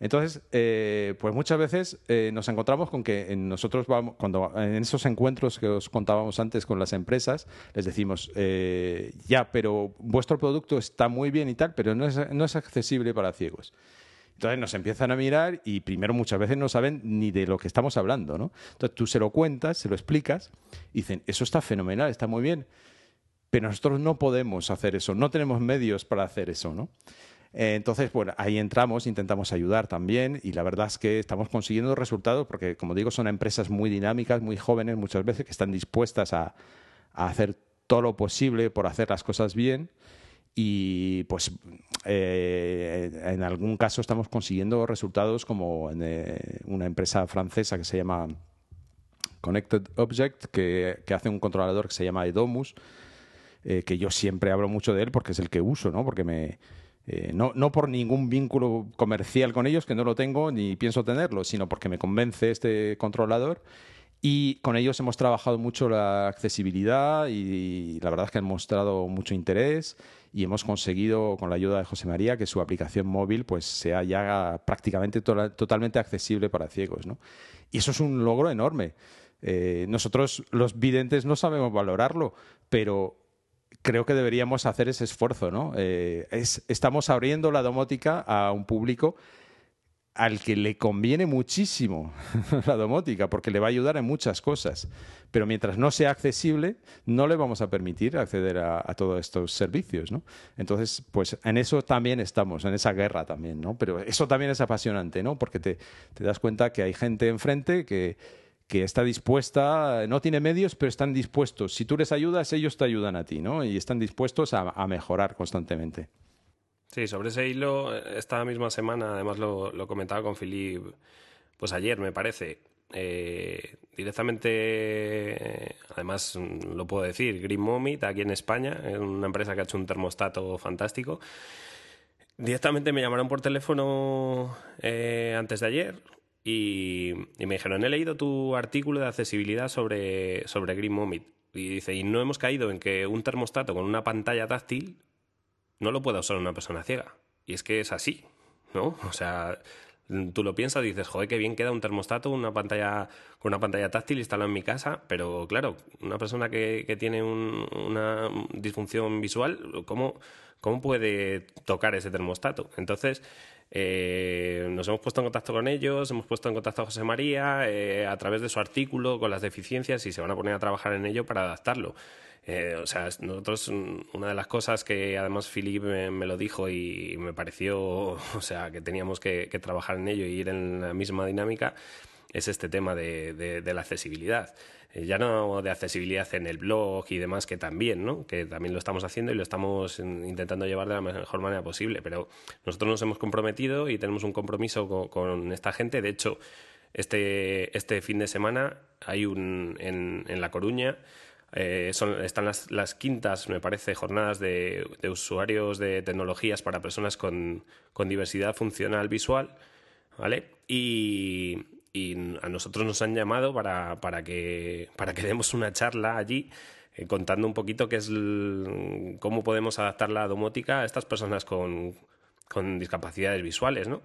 Entonces, eh, pues muchas veces eh, nos encontramos con que nosotros vamos, cuando en esos encuentros que os contábamos antes con las empresas, les decimos, eh, ya, pero vuestro producto está muy bien y tal, pero no es, no es accesible para ciegos. Entonces nos empiezan a mirar y primero muchas veces no saben ni de lo que estamos hablando, ¿no? Entonces tú se lo cuentas, se lo explicas y dicen, eso está fenomenal, está muy bien. Pero nosotros no podemos hacer eso, no tenemos medios para hacer eso, ¿no? Eh, entonces, bueno, ahí entramos, intentamos ayudar también y la verdad es que estamos consiguiendo resultados porque, como digo, son empresas muy dinámicas, muy jóvenes muchas veces que están dispuestas a, hacer todo lo posible por hacer las cosas bien y pues eh, en algún caso estamos consiguiendo resultados como en eh, una empresa francesa que se llama Connected Object que, que hace un controlador que se llama Edomus que yo siempre hablo mucho de él porque es el que uso, ¿no? Porque me, eh, no, no, por ningún vínculo comercial con ellos, que no lo tengo ni pienso tenerlo, sino porque me convence este controlador. Y con ellos hemos trabajado mucho la accesibilidad y, la verdad es que han mostrado mucho interés y hemos conseguido, con la ayuda de José María, que su aplicación móvil pues sea ya prácticamente totalmente accesible para ciegos. ¿no? Y eso es un logro enorme. Eh, nosotros los videntes no sabemos valorarlo, pero creo que deberíamos hacer ese esfuerzo, ¿no? Eh, estamos abriendo la domótica a un público al que le conviene muchísimo [LAUGHS] la domótica, porque le va a ayudar en muchas cosas. Pero mientras no sea accesible, no le vamos a permitir acceder a, todos estos servicios, ¿no? Entonces, pues en eso también estamos, en esa guerra también, ¿no? Pero eso también es apasionante, ¿no? Porque te das cuenta que hay gente enfrente que que está dispuesta, no tiene medios, pero están dispuestos. Si tú les ayudas, ellos te ayudan a ti, ¿no? Y están dispuestos a, mejorar constantemente. Sí, sobre ese hilo, esta misma semana, además lo, comentaba con Filip, pues ayer me parece, eh, directamente, además lo puedo decir, Green Momit, aquí en España, es una empresa que ha hecho un termostato fantástico. Directamente me llamaron por teléfono eh, antes de ayer, y, me dijeron, he leído tu artículo de accesibilidad sobre, sobre Green Momit. Y dice, y no hemos caído en que un termostato con una pantalla táctil no lo pueda usar una persona ciega. Y es que es así, ¿no? O sea, tú lo piensas dices, joder, qué bien queda un termostato, una pantalla con una pantalla táctil instalada en mi casa, pero claro, una persona que, que tiene una disfunción visual, ¿cómo, ¿cómo puede tocar ese termostato? Entonces, eh, nos hemos puesto en contacto con ellos, hemos puesto en contacto a José María eh, a través de su artículo con las deficiencias y se van a poner a trabajar en ello para adaptarlo. Eh, o sea, nosotros, una de las cosas que además Philip me, lo dijo y me pareció, o sea, que teníamos que, trabajar en ello y ir en la misma dinámica, es este tema de la accesibilidad. Eh, ya no de accesibilidad en el blog y demás, que también, ¿no? Que también lo estamos haciendo y lo estamos intentando llevar de la mejor manera posible. Pero nosotros nos hemos comprometido y tenemos un compromiso con, esta gente. De hecho, este, este fin de semana hay un en, en La Coruña. Eh, son, están las, las, quintas, me parece, jornadas de, de, usuarios de tecnologías para personas con, con diversidad funcional visual, ¿vale? Y, y a nosotros nos han llamado para, para, que, para que [LAUGHS] demos una charla allí eh, contando un poquito qué es cómo podemos adaptar la domótica a estas personas con, con discapacidades visuales, ¿no?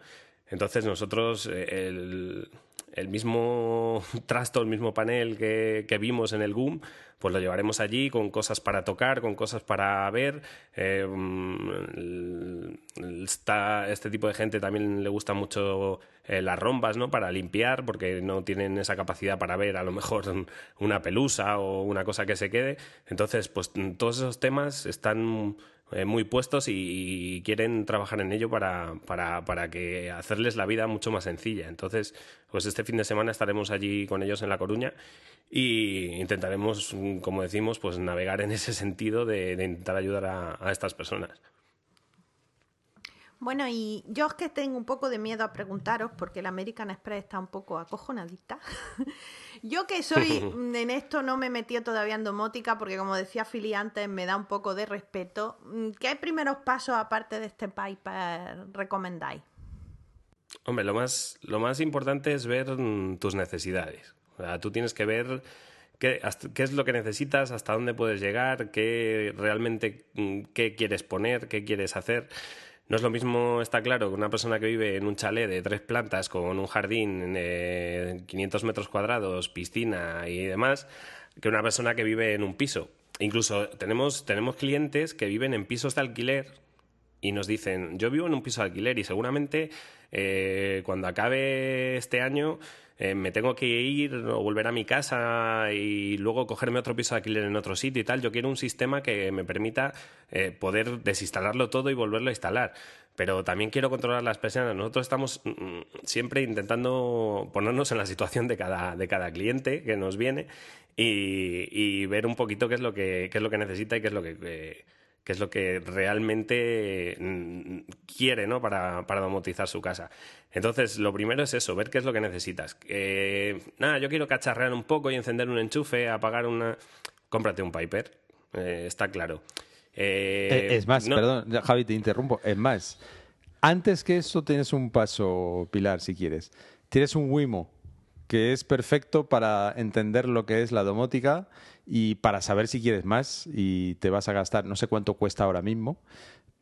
Entonces nosotros eh, el, el mismo [LAUGHS] trasto, el mismo panel que, que, vimos en el GUM, pues lo llevaremos allí con cosas para tocar, con cosas para ver. Eh, este tipo de gente también le gusta mucho eh, las rombas, ¿no? Para limpiar, porque no tienen esa capacidad para ver a lo mejor [LAUGHS] una pelusa o una cosa que se quede. Entonces, pues todos esos temas están eh, muy puestos y, quieren trabajar en ello para, para, para, que hacerles la vida mucho más sencilla. Entonces, pues este fin de semana estaremos allí con ellos en La Coruña y intentaremos, como decimos, pues navegar en ese sentido de, intentar ayudar a estas personas. Bueno, y yo es que tengo un poco de miedo a preguntaros, porque el American Express está un poco acojonadita. [LAUGHS] yo que soy [LAUGHS] en esto no me he metido todavía en domótica, porque como decía Fili antes, me da un poco de respeto. ¿Qué primeros pasos, aparte de este Piper, recomendáis? Hombre, lo más, lo más importante es ver mm, tus necesidades. O sea, tú tienes que ver qué, qué, es lo que necesitas, hasta dónde puedes llegar, qué realmente mm, qué quieres poner, qué quieres hacer. No es lo mismo, está claro, que una persona que vive en un chalet de tres plantas con un jardín de 500 metros cuadrados, piscina y demás, que una persona que vive en un piso. Incluso tenemos, tenemos clientes que viven en pisos de alquiler y nos dicen, yo vivo en un piso de alquiler y seguramente eh, cuando acabe este año eh, me tengo que ir o volver a mi casa y luego cogerme otro piso de alquiler en otro sitio y tal. Yo quiero un sistema que me permita eh, poder desinstalarlo todo y volverlo a instalar. Pero también quiero controlar las persianas. Nosotros estamos mm, siempre intentando ponernos en la situación de cada, de cada cliente que nos viene y, ver un poquito qué es lo que, qué es lo que necesita y qué es lo que que es lo que realmente mm, quiere ¿no? para, para, domotizar su casa. Entonces, lo primero es eso, ver qué es lo que necesitas. nada, yo quiero cacharrear un poco y encender un enchufe, apagar una... Cómprate un Piper, eh, está claro. Eh, eh, es más, perdón, Javi, te interrumpo. Es más, antes que eso tienes un paso, Pilar, si quieres. Tienes un Wimo que es perfecto para entender lo que es la domótica y para saber si quieres más y te vas a gastar, no sé cuánto cuesta ahora mismo,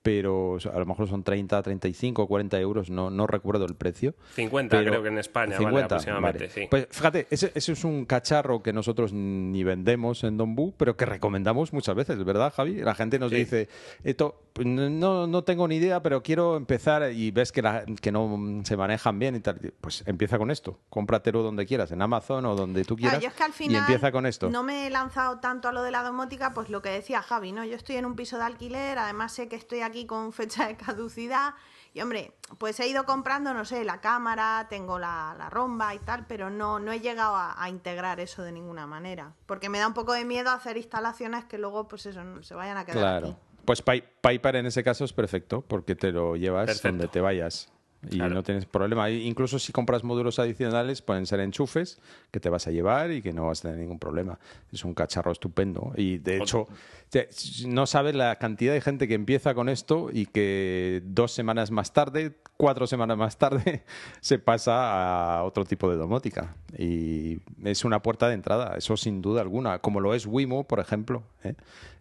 pero a lo mejor son 30, 35, 40 euros, no, no recuerdo el precio. 50 creo que en España, 50, aproximadamente, Sí. Pues fíjate, ese, es un cacharro que nosotros ni vendemos en Donbu, pero que recomendamos muchas veces, ¿verdad, Javi? La gente nos dice, esto pues, no, no tengo ni idea, pero quiero empezar y ves que, que no se manejan bien y tal. Pues empieza con esto, cómpratelo donde quieras, en Amazon o donde tú quieras. y empieza con esto. No me he lanzado tanto a lo de la domótica, pues lo que decía Javi, ¿no? Yo estoy en un piso de alquiler, además sé que estoy aquí con fecha de caducidad. Y hombre, pues he ido comprando, no sé, la cámara, tengo la, romba y tal, pero no, no he llegado a, integrar eso de ninguna manera. Porque me da un poco de miedo hacer instalaciones que luego, pues eso, se vayan a quedar claro. Pues Piper en ese caso es perfecto, porque te lo llevas donde te vayas y no tienes problema. Incluso si compras módulos adicionales, pueden ser enchufes que te vas a llevar y que no vas a tener ningún problema. Es un cacharro estupendo. Y de hecho, no sabes la cantidad de gente que empieza con esto y que dos semanas más tarde, cuatro semanas más tarde, [LAUGHS] se pasa a otro tipo de domótica. Y es una puerta de entrada, eso sin duda alguna. Como lo es Wimo, por ejemplo. ¿eh?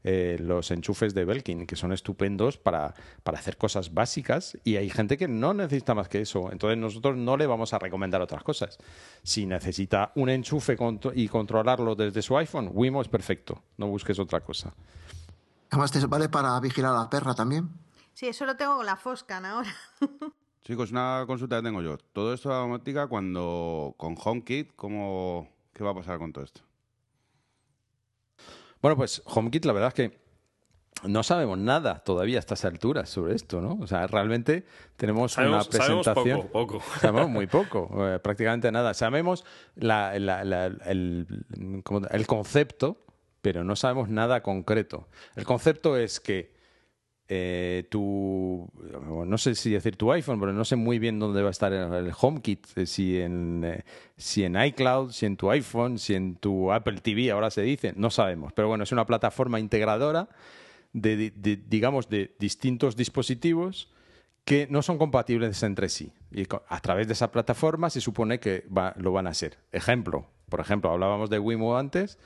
Eh, los enchufes de Belkin, que son estupendos para, para hacer cosas básicas. Y hay gente que no necesita más que eso. Entonces nosotros no le vamos a recomendar otras cosas. Si necesita un enchufe y controlarlo desde su iPhone, Wimo es perfecto. No busques otra cosa. Además, ¿te vale para vigilar a la perra también? Sí, eso lo tengo con la Foscan ahora. [LAUGHS] Chicos, una consulta que tengo yo. Todo esto de la domótica, cuando con HomeKit, ¿cómo, ¿qué va a pasar con todo esto? Bueno, pues HomeKit, la verdad es que no sabemos nada todavía a estas alturas sobre esto, ¿no? O sea, realmente tenemos una presentación. Sabemos poco, poco. [LAUGHS] Sabemos muy poco, eh, prácticamente nada. Sabemos el, concepto, pero no sabemos nada concreto. El concepto es que eh, tu, no sé si decir tu iPhone, pero no sé muy bien dónde va a estar el, HomeKit, eh, si en, eh, si en iCloud, si en tu iPhone, si en tu Apple TV, ahora se dice, no sabemos. Pero bueno, es una plataforma integradora de, digamos, de distintos dispositivos que no son compatibles entre sí. Y a través de esa plataforma se supone que lo van a ser. Ejemplo, por ejemplo, hablábamos de Wimo antes,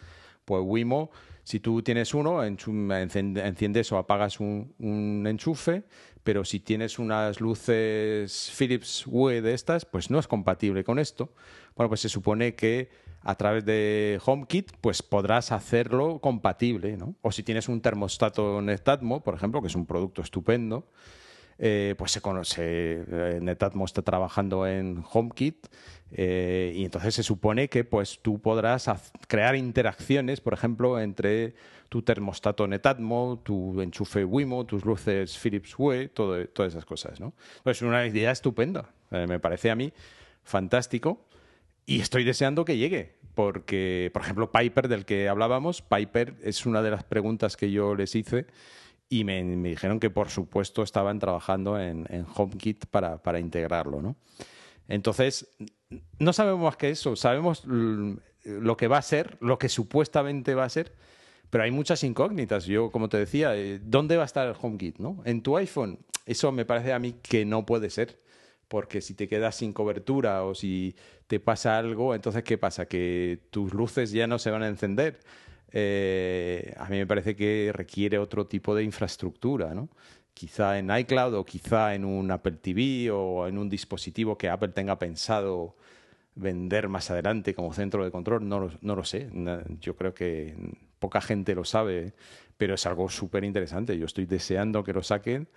pues Wimo si tú tienes uno, enciendes o apagas un, enchufe, pero si tienes unas luces Philips Hue de estas, pues no es compatible con esto. Bueno, pues se supone que a través de HomeKit, pues podrás hacerlo compatible, ¿no? O si tienes un termostato Netatmo, por ejemplo, que es un producto estupendo, eh, pues se conoce, eh, Netatmo está trabajando en HomeKit eh, y entonces se supone que pues tú podrás crear interacciones, por ejemplo, entre tu termostato Netatmo, tu enchufe Wimo, tus luces Philips Hue, todo, todas esas cosas, ¿no? Pues una idea estupenda, me parece a mí fantástico y estoy deseando que llegue, porque, por ejemplo, Piper, del que hablábamos, Piper es una de las preguntas que yo les hice y me, dijeron que por supuesto estaban trabajando en, HomeKit para, para, integrarlo, ¿no? Entonces, no sabemos más que eso, sabemos lo que va a ser, lo que supuestamente va a ser, pero hay muchas incógnitas. Yo, como te decía, eh, ¿dónde va a estar el HomeKit? ¿no? En tu iPhone, eso me parece a mí que no puede ser, porque si te quedas sin cobertura o si te pasa algo, entonces ¿qué pasa? Que tus luces ya no se van a encender eh, a mí me parece que requiere otro tipo de infraestructura, ¿no? Quizá en iCloud o quizá en un Apple TV o en un dispositivo que Apple tenga pensado vender más adelante como centro de control, no lo, no lo sé. Yo creo que poca gente lo sabe, pero es algo súper interesante. Yo estoy deseando que lo saquen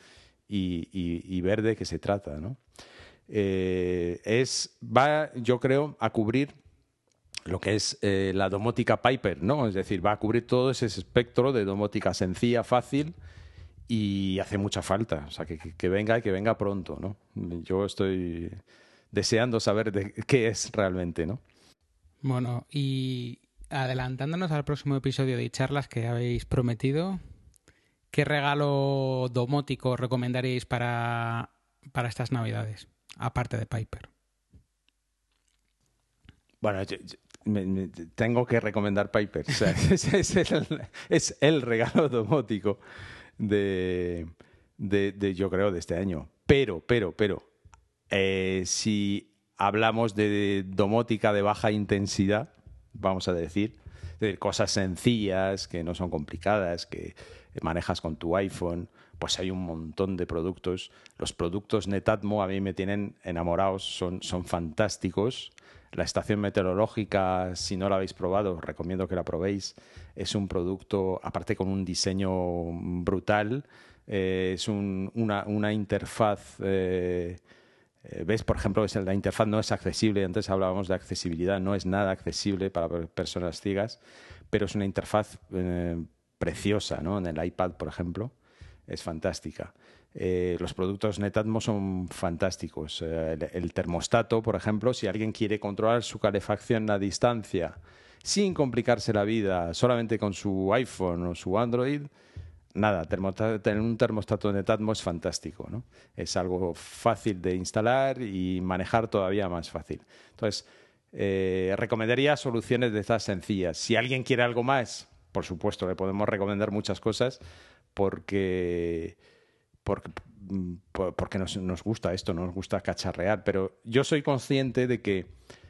y, ver de qué se trata. ¿no? Eh, es, va, yo creo, a cubrir lo que es eh, la domótica Piper, ¿no? Es decir, va a cubrir todo ese espectro de domótica sencilla, fácil y hace mucha falta. O sea, que, venga y que venga pronto, ¿no? Yo estoy deseando saber de qué es realmente, ¿no? Bueno, y adelantándonos al próximo episodio de charlas que habéis prometido, ¿qué regalo domótico recomendaríais para, para estas navidades, aparte de Piper? Bueno, tengo que recomendar Piper. [LAUGHS] es, el, regalo domótico de, de, yo creo, de este año. Pero, pero, pero, eh, si hablamos de domótica de baja intensidad, vamos a decir, de cosas sencillas, que no son complicadas, que manejas con tu iPhone, pues hay un montón de productos. Los productos Netatmo a mí me tienen enamorados, son, son fantásticos. La estación meteorológica, si no la habéis probado, os recomiendo que la probéis. Es un producto, aparte con un diseño brutal, eh, es una, interfaz... Eh, eh, ¿Ves? Por ejemplo, la interfaz no es accesible. Antes hablábamos de accesibilidad. No es nada accesible para personas ciegas, pero es una interfaz preciosa, ¿no? En el iPad, por ejemplo, es fantástica. Eh, los productos Netatmo son fantásticos. Eh, el, termostato, por ejemplo, si alguien quiere controlar su calefacción a distancia sin complicarse la vida, solamente con su iPhone o su Android, nada, tener un termostato Netatmo es fantástico. ¿no? Es algo fácil de instalar y manejar todavía más fácil. Entonces, eh, recomendaría soluciones de estas sencillas. Si alguien quiere algo más, por supuesto, le podemos recomendar muchas cosas porque porque, nos, gusta esto, nos gusta cacharrear, pero yo soy consciente de que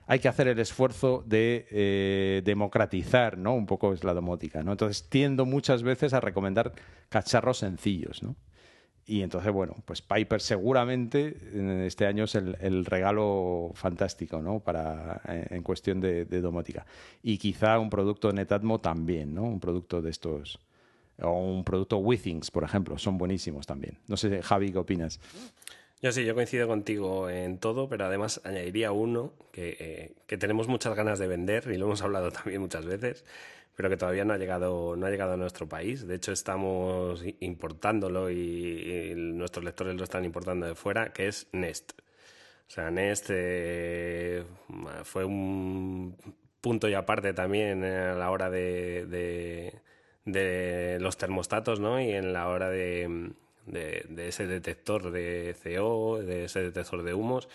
hay que hacer el esfuerzo de eh, democratizar, ¿no? Un poco es la domótica, ¿no? Entonces tiendo muchas veces a recomendar cacharros sencillos, ¿no? Y entonces, bueno, pues Piper seguramente este año es el, regalo fantástico, ¿no? Para, en cuestión de, de, domótica. Y quizá un producto Netatmo también, ¿no? Un producto de estos, o un producto Withings, por ejemplo, son buenísimos también. No sé, Javi, ¿qué opinas? Yo sí, yo coincido contigo en todo, pero además añadiría uno que, eh, que, tenemos muchas ganas de vender y lo hemos hablado [LAUGHS] también muchas veces, pero que todavía no ha llegado, no ha llegado a nuestro país. De hecho, estamos importándolo y, nuestros lectores lo están importando de fuera, que es Nest. O sea, Nest eh, fue un punto y aparte también a la hora de los termostatos, ¿no? Y en la hora de, de, ese detector de CO, de ese detector de humos,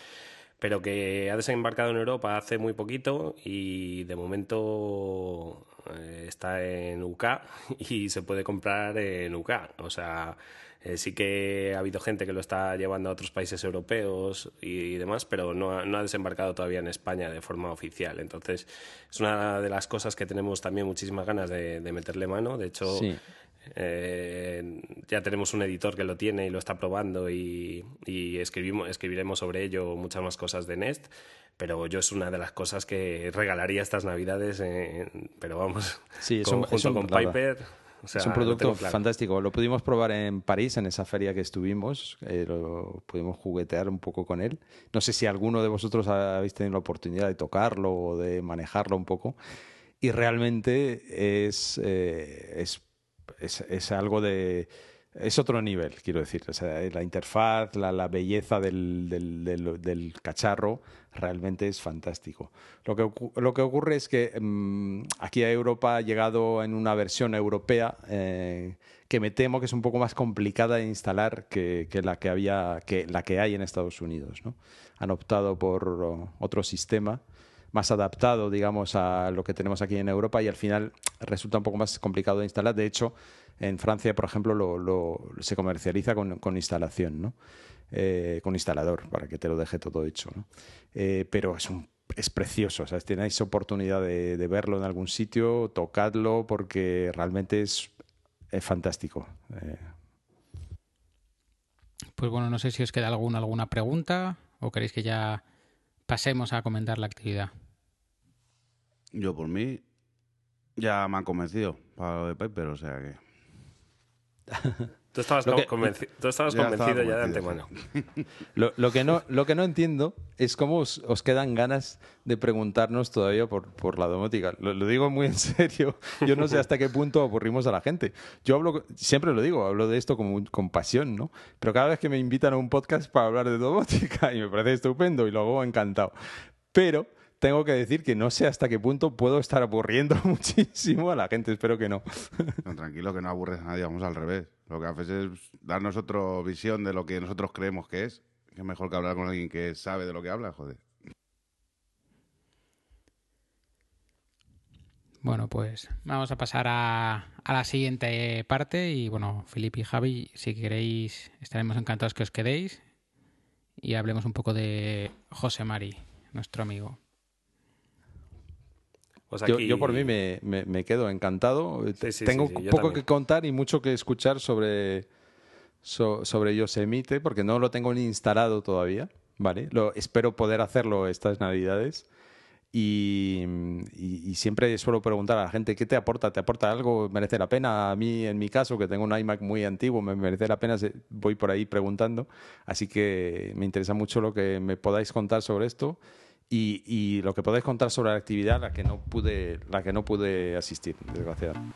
pero que ha desembarcado en Europa hace muy poquito y de momento eh, está en UK [LAUGHS] y se puede comprar en UK. O sea, eh, sí que ha habido gente que lo está llevando a otros países europeos y, demás, pero no ha, desembarcado todavía en España de forma oficial. Entonces, es una de las cosas que tenemos también muchísimas ganas de, meterle mano. De hecho, eh, ya tenemos un editor que lo tiene y lo está probando y, escribimos, escribiremos sobre ello muchas más cosas de Nest. Pero yo es una de las cosas que regalaría estas navidades, pero vamos, junto con Piper O es un producto fantástico. Lo pudimos probar en París, en esa feria que estuvimos. Eh, lo pudimos juguetear un poco con él. No sé si alguno de vosotros habéis tenido la oportunidad de tocarlo o de manejarlo un poco. Y realmente es, eh, es, es, es algo de es otro nivel, quiero decir. la interfaz, la, belleza del, del, cacharro realmente es fantástico. Lo que, ocurre es que mm, aquí a Europa ha llegado en una versión europea eh, que me temo que es un poco más complicada de instalar que, la que había que la que hay en Estados Unidos. ¿no? Han optado por otro sistema más adaptado, digamos, a lo que tenemos aquí en Europa y al final resulta un poco más complicado de instalar. De hecho, en Francia, por ejemplo, lo, se comercializa con, instalación, ¿no? Eh, con instalador, para que te lo deje todo hecho. ¿no? Eh, pero es un es precioso. O tenéis oportunidad de, verlo en algún sitio, tocadlo, porque realmente es, es fantástico. Eh. Pues bueno, no sé si os queda alguna, alguna pregunta o queréis que ya pasemos a comentar la actividad. Yo por mí ya me han convencido para lo de Piper, o sea que... Tú estabas, convencido ya de antemano. Lo, que no, lo que no entiendo es cómo os, quedan ganas de preguntarnos todavía por, por la domótica. Lo, digo muy en serio. Yo no sé hasta qué punto aburrimos a la gente. Yo hablo, siempre lo digo, hablo de esto con, con pasión, ¿no? Pero cada vez que me invitan a un podcast para hablar de domótica, y me parece estupendo y lo hago encantado. Pero tengo que decir que no sé hasta qué punto puedo estar aburriendo [LAUGHS] muchísimo a la gente. Espero que no. tranquilo, que no aburres a nadie. Vamos al revés. Lo que haces es darnos otra visión de lo que nosotros creemos que es. Que es mejor que hablar con alguien que sabe de lo que habla, joder. Bueno, pues vamos a pasar a, a, la siguiente parte y bueno, Felipe y Javi, si queréis, estaremos encantados que os quedéis y hablemos un poco de José Mari, nuestro amigo. Pues yo, por mí me, quedo encantado. Tengo poco que contar y mucho que escuchar sobre, sobre Yosemite, porque no lo tengo ni instalado todavía. ¿vale? Lo, espero poder hacerlo estas navidades. Y, siempre suelo preguntar a la gente, ¿qué te aporta? ¿Te aporta algo? ¿Merece la pena? A mí, en mi caso, que tengo un iMac muy antiguo, me merece la pena, voy por ahí preguntando. Así que me interesa mucho lo que me podáis contar sobre esto y, lo que podéis contar sobre la actividad la que no pude, la que no pude asistir, desgraciadamente.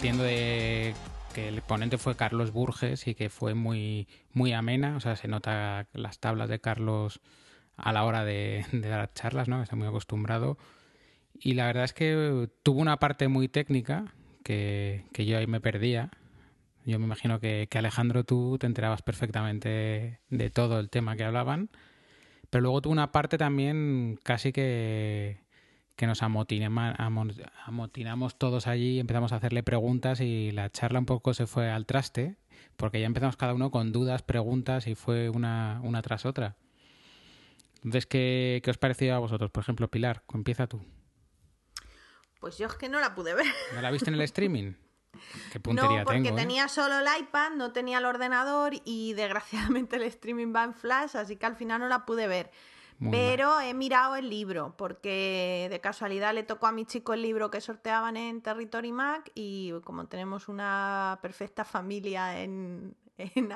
Partiendo de que el ponente fue Carlos Burges y que fue muy, muy amena, o sea, se nota las tablas de Carlos a la hora de, dar charlas, ¿no? Está muy acostumbrado. Y la verdad es que tuvo una parte muy técnica que, yo ahí me perdía. Yo me imagino que, que, Alejandro tú te enterabas perfectamente de todo el tema que hablaban. Pero luego tuvo una parte también casi que, que nos amotinamos todos allí, empezamos a hacerle preguntas y la charla un poco se fue al traste, porque ya empezamos cada uno con dudas, preguntas y fue una, una tras otra. Entonces, ¿qué, ¿qué os pareció a vosotros? Por ejemplo, Pilar, empieza tú. Pues yo es que no la pude ver. ¿No la viste en el [LAUGHS] streaming? ¿Qué puntería no, porque ¿eh? tenía solo el iPad, no tenía el ordenador y desgraciadamente el streaming va en flash, así que al final no la pude ver pero he mirado el libro, porque de casualidad le tocó a mi chico el libro que sorteaban en Territory Mac y como tenemos una perfecta familia en,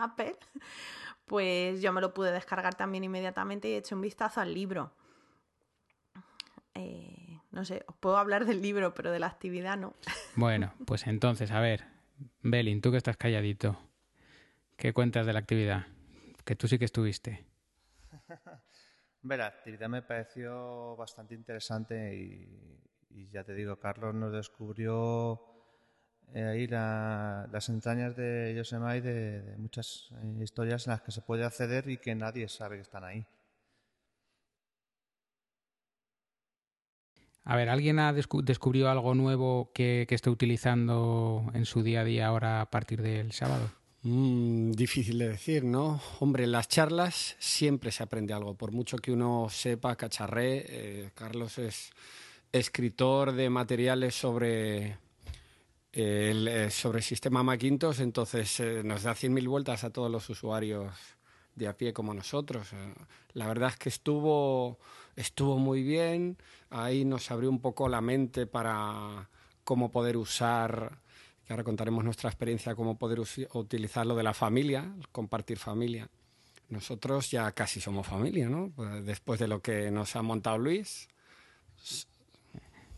Apple, [LAUGHS] pues yo me lo pude descargar también inmediatamente y he hecho un vistazo al libro. Eh, no sé, os puedo hablar del libro, pero de la actividad no. [LAUGHS] Bueno, pues entonces, a ver, Belin, tú que estás calladito, ¿qué cuentas de la actividad? Que tú sí que estuviste. [LAUGHS] la actividad me pareció bastante interesante y, ya te digo, Carlos nos descubrió eh, ahí las entrañas de Yosemite de, muchas eh, historias en las que se puede acceder y que nadie sabe que están ahí. A ver, ¿alguien ha descubrió algo nuevo que, que esté utilizando en su día a día ahora a partir del sábado? Mm, difícil de decir, ¿no? Hombre, en las charlas siempre se aprende algo, por mucho que uno sepa, cacharré. Eh, Carlos es escritor de materiales sobre el, eh, sobre el sistema Macintosh, entonces eh, nos da 100.000 vueltas a todos los usuarios de a pie como nosotros. la verdad es que estuvo, estuvo muy bien, ahí nos abrió un poco la mente para cómo poder usar que ahora contaremos nuestra experiencia, cómo poder utilizar lo de la familia, compartir familia. Nosotros ya casi somos familia, ¿no? Pues después de lo que nos ha montado Luis.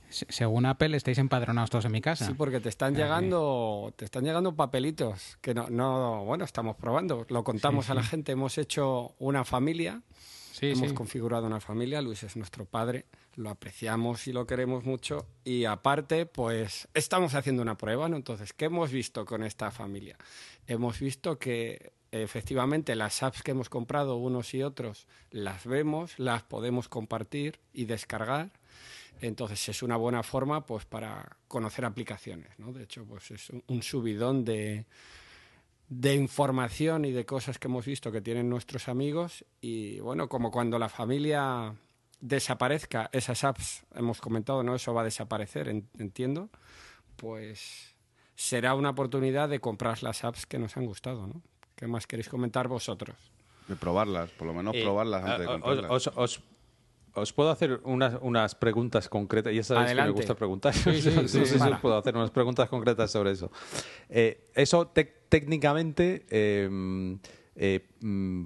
Según Apple estáis empadronados todos en mi casa. Sí, porque te están llegando, te están llegando papelitos que no, no, bueno, estamos probando. Lo contamos a la gente. Hemos hecho una familia. Sí, hemos configurado una familia. Luis es nuestro padre lo apreciamos y lo queremos mucho. Y aparte, pues estamos haciendo una prueba, ¿no? Entonces, ¿qué hemos visto con esta familia? Hemos visto que efectivamente las apps que hemos comprado unos y otros las vemos, las podemos compartir y descargar. Entonces es una buena forma pues para conocer aplicaciones, ¿no? De hecho, pues es un subidón de, de información y de cosas que hemos visto que tienen nuestros amigos y bueno, como cuando la familia desaparezca esas apps, hemos comentado, ¿no? Eso va a desaparecer, entiendo. Pues será una oportunidad de comprar las apps que nos han gustado, ¿no? ¿Qué más queréis comentar vosotros? De probarlas, por lo menos eh, probarlas antes de comprarlas. Os, puedo hacer unas, unas preguntas concretas, y esa es que me gusta preguntar. Sí, sí, [LAUGHS] sí, os puedo hacer unas preguntas concretas sobre eso. Eh, eso técnicamente eh, mm,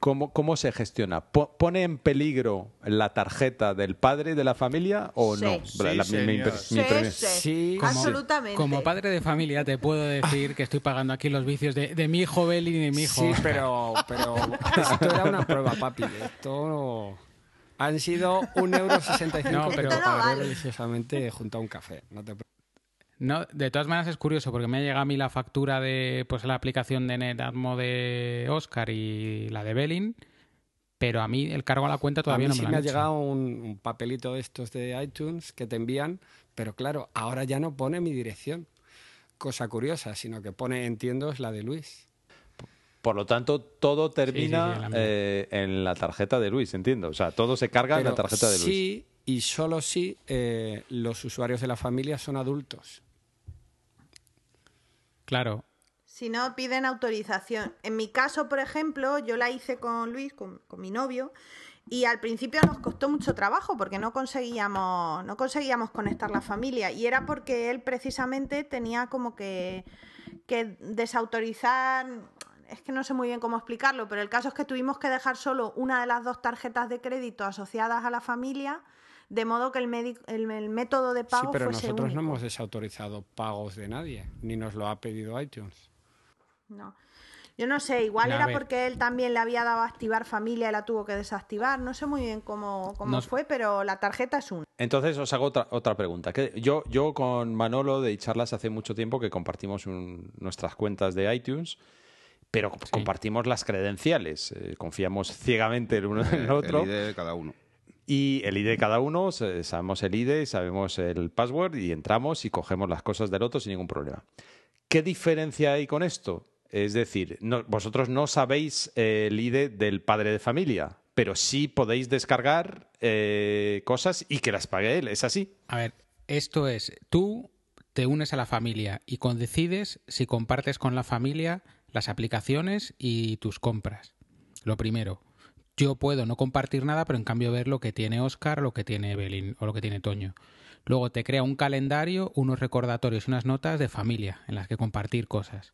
¿Cómo, ¿Cómo, se gestiona? ¿Pone en peligro la tarjeta del padre de la familia o no? Sí, absolutamente. Como padre de familia te puedo decir que estoy pagando aquí los vicios de, mi hijo Beli y de mi hijo. Sí, pero, pero esto era una prueba, papi. Esto han sido un euro sesenta y cinco, pero pagaré religiosamente junto a un café. No te no, de todas maneras es curioso porque me ha llegado a mí la factura de pues la aplicación de NetAtmo de Oscar y la de Belling, pero a mí el cargo a la cuenta todavía no me sí me ha llegado un, papelito de estos de iTunes que te envían, pero claro, ahora ya no pone mi dirección. Cosa curiosa, sino que pone, entiendo, es la de Luis. Por lo tanto, todo termina eh, en la tarjeta de Luis, entiendo. O sea, todo se carga en la tarjeta de Luis. Sí, y solo si eh, los usuarios de la familia son adultos. Claro. Si no piden autorización. En mi caso, por ejemplo, yo la hice con Luis, con, mi novio, y al principio nos costó mucho trabajo porque no conseguíamos, no conseguíamos conectar la familia. Y era porque él precisamente tenía como que, que desautorizar. Es que no sé muy bien cómo explicarlo, pero el caso es que tuvimos que dejar solo una de las dos tarjetas de crédito asociadas a la familia de modo que el, el, método de pago Sí, pero nosotros no hemos desautorizado pagos de nadie, ni nos lo ha pedido iTunes. No. Yo no sé, igual era porque él también le había dado a activar familia y la tuvo que desactivar. No sé muy bien cómo, cómo fue, pero la tarjeta es una. Entonces os hago otra, otra pregunta. Que yo, yo con Manolo de Charlas hace mucho tiempo que compartimos nuestras cuentas de iTunes, pero compartimos las credenciales. Eh, confiamos ciegamente el uno en el otro. El ID de cada uno. Y el ID de cada uno, sabemos el ID, sabemos el password y entramos y cogemos las cosas del otro sin ningún problema. ¿Qué diferencia hay con esto? Es decir, vosotros no sabéis el ID del padre de familia, pero sí podéis descargar eh, cosas y que las pague él. ¿Es así? A ver, esto es, tú te unes a la familia y decides si compartes con la familia las aplicaciones y tus compras. Lo primero yo puedo no compartir nada, pero en cambio ver lo que tiene Oscar, lo que tiene Evelyn o lo que tiene Toño. Luego te crea un calendario, unos recordatorios unas notas de familia en las que compartir cosas.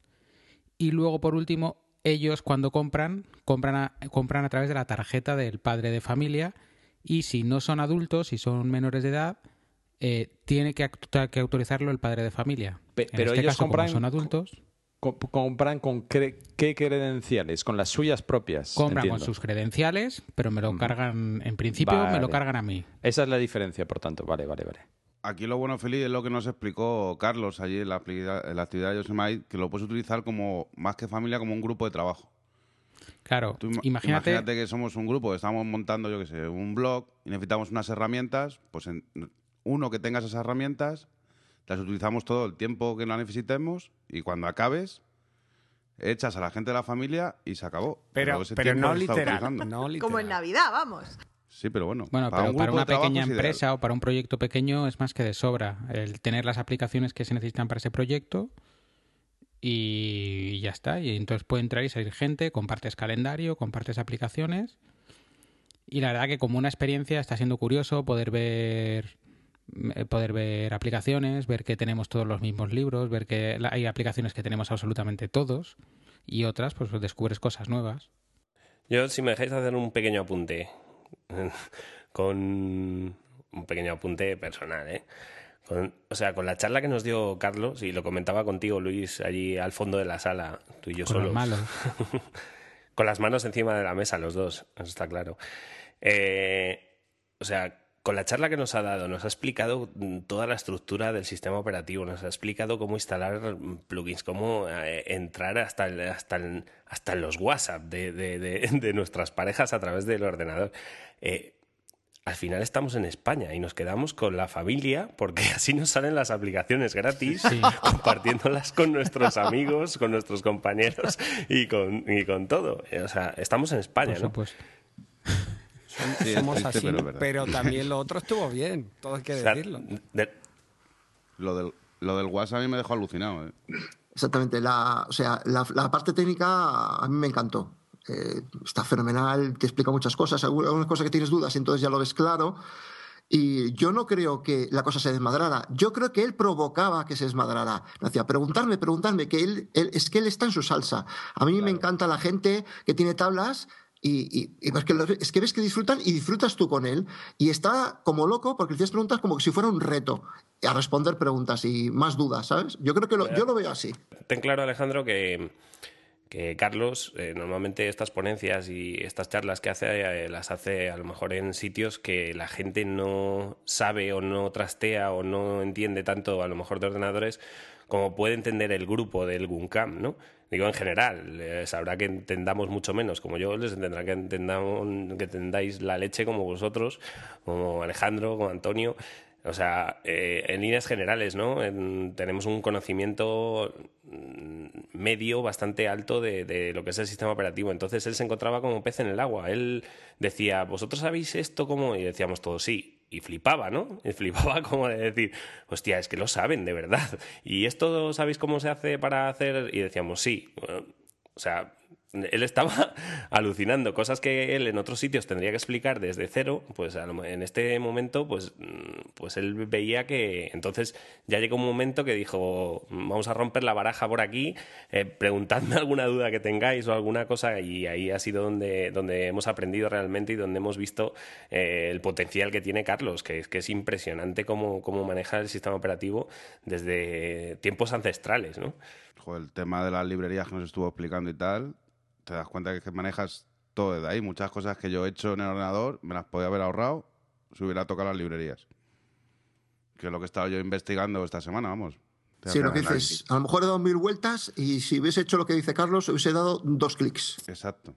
Y luego, por último, ellos cuando compran, compran a, compran a través de la tarjeta del padre de familia y si no son adultos, si son menores de edad, eh, tiene que, que, autorizarlo el padre de familia. pero este ellos compran, son adultos compran con qué credenciales, con las suyas propias. Compran con sus credenciales, pero me lo cargan, en principio me lo cargan a mí. Esa es la diferencia, por tanto. Vale, vale, vale. Aquí lo bueno, Feliz, es lo que nos explicó Carlos allí en la, actividad de Yosemite, que lo puedes utilizar como, más que familia, como un grupo de trabajo. Claro, imagínate... imagínate que somos un grupo, estamos montando, yo qué sé, un blog y necesitamos unas herramientas, pues uno que tenga esas herramientas las utilizamos todo el tiempo que la necesitemos y cuando acabes, echas a la gente de la familia y se acabó. Pero, pero, no, literal, no, literal, [LAUGHS] Como en Navidad, vamos. Sí, pero bueno. Bueno, para pero para una pequeña empresa o para un proyecto pequeño es más que de sobra el tener las aplicaciones que se necesitan para ese proyecto y ya está. Y entonces puede entrar y salir gente, compartes calendario, compartes aplicaciones. Y la verdad que como una experiencia está siendo curioso poder ver poder ver aplicaciones, ver que tenemos todos los mismos libros, ver que hay aplicaciones que tenemos absolutamente todos y otras pues descubres cosas nuevas. Yo si me dejáis hacer un pequeño apunte [LAUGHS] con un pequeño apunte personal, ¿eh? o sea, con la charla que nos dio Carlos, y lo comentaba contigo, Luis, allí al fondo de la sala, tú y yo con solos. Malos. [LAUGHS] con las manos encima de la mesa, los dos, eso está claro. Eh, o sea, con la charla que nos ha dado, nos ha explicado toda la estructura del sistema operativo, nos ha explicado cómo instalar plugins, cómo eh, entrar hasta, hasta, hasta los WhatsApp de, [LAUGHS] de, nuestras parejas a través del ordenador. Eh, al final estamos en España y nos quedamos con la familia porque [LAUGHS] así nos salen las aplicaciones gratis, [LAUGHS] compartiéndolas con nuestros amigos, con nuestros compañeros y con, y con todo. O sea, estamos en España, ¿no? Somos así, pero, también lo otro estuvo bien, todo hay que decirlo. Lo, del, lo del WhatsApp a mí me dejó alucinado. ¿eh? Exactamente, la, o sea, la, la parte técnica a mí me encantó. Eh, está fenomenal, te explica muchas cosas, algunas cosas que tienes dudas, entonces ya lo ves claro. Y yo no creo que la cosa se desmadrara. Yo creo que él provocaba que se desmadrara. Decía, preguntarme, preguntarme, que él, es que él está en su salsa. A mí me encanta la gente que tiene tablas y, es, que, ves que disfrutan y disfrutas tú con él. Y está como loco porque le hacías preguntas como si fuera un reto a responder preguntas y más dudas, ¿sabes? Yo creo que yo lo veo así. Ten claro, Alejandro, que que Carlos eh, normalmente estas ponencias y estas charlas que hace eh, las hace a lo mejor en sitios que la gente no sabe o no trastea o no entiende tanto a lo mejor de ordenadores como puede entender el grupo del GUNCAM, ¿no? Digo en general, sabrá que entendamos mucho menos como yo, les entenderá que, entendamos, que entendáis la leche como vosotros, como Alejandro, como Antonio, o sea, eh, en líneas generales, ¿no? tenemos un conocimiento mm, medio bastante alto de, lo que es el sistema operativo. Entonces él se encontraba como pez en el agua. Él decía, ¿vosotros sabéis esto cómo? Y decíamos todos, sí. Y flipaba, ¿no? [LAUGHS] Y flipaba como de decir, hostia, es que lo saben, de verdad. ¿Y esto sabéis cómo se hace para hacer? Y decíamos, sí. o sea, él estaba [LAUGHS] alucinando cosas que él en otros sitios tendría que explicar desde cero, pues en este momento pues, mm, pues él veía que entonces ya llegó un momento que dijo vamos a romper la baraja por aquí, eh, preguntadme [LAUGHS] alguna duda que tengáis o alguna cosa y ahí ha sido donde, donde hemos aprendido realmente y donde hemos visto eh, el potencial que tiene Carlos, que es, que es impresionante cómo, cómo maneja el sistema operativo desde tiempos ancestrales, ¿no? el tema de las librerías que nos estuvo explicando y tal, te das cuenta que, manejas todo desde ahí. Muchas cosas que yo he hecho en el ordenador me las podía haber ahorrado si hubiera tocado las librerías. Que es lo que he estado yo investigando esta semana, vamos. Sí, lo que dices, a lo mejor he dado mil vueltas y si hubiese hecho lo que dice Carlos, hubiese dado dos clics. Exacto.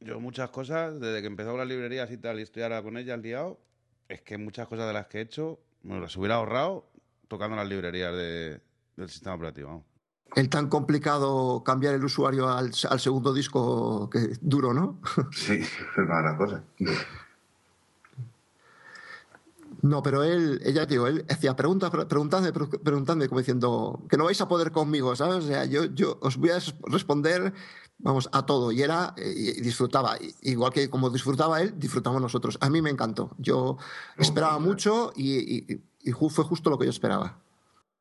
Yo muchas cosas, desde que empezó las librerías y tal, y estoy ahora con ellas liado, es que muchas cosas de las que he hecho me las hubiera ahorrado tocando las librerías de, del sistema operativo el tan complicado cambiar el usuario al, segundo disco que duro, ¿no? [LAUGHS] Sí, es mala cosa. No, pero él, ella, digo, él hacía preguntas, preguntadme, preguntadme, como diciendo que no vais a poder conmigo, ¿sabes? O sea, yo, yo os voy a responder, vamos, a todo. Y era, y disfrutaba, igual que como disfrutaba él, disfrutamos nosotros. A mí me encantó. Yo esperaba mucho y, y fue justo lo que yo esperaba.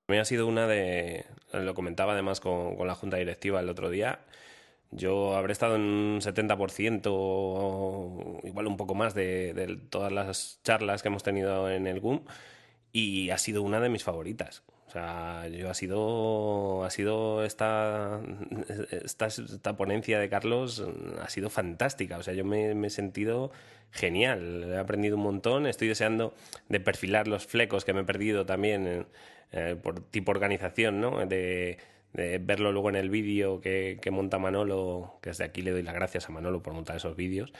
Mí ha sido una de, lo comentaba además con, la junta directiva el otro día, yo habré estado en un 70% o igual un poco más de, todas las charlas que hemos tenido en el GUM y ha sido una de mis favoritas. Sea, yo ha sido, ha sido esta, esta, esta ponencia de Carlos ha sido fantástica. O sea, yo me, me, he sentido genial. He aprendido un montón. Estoy deseando de perfilar los flecos que me he perdido también en, eh, por tipo organización, ¿no? De, verlo luego en el vídeo que, monta Manolo, que desde aquí le doy las gracias a Manolo por montar esos vídeos.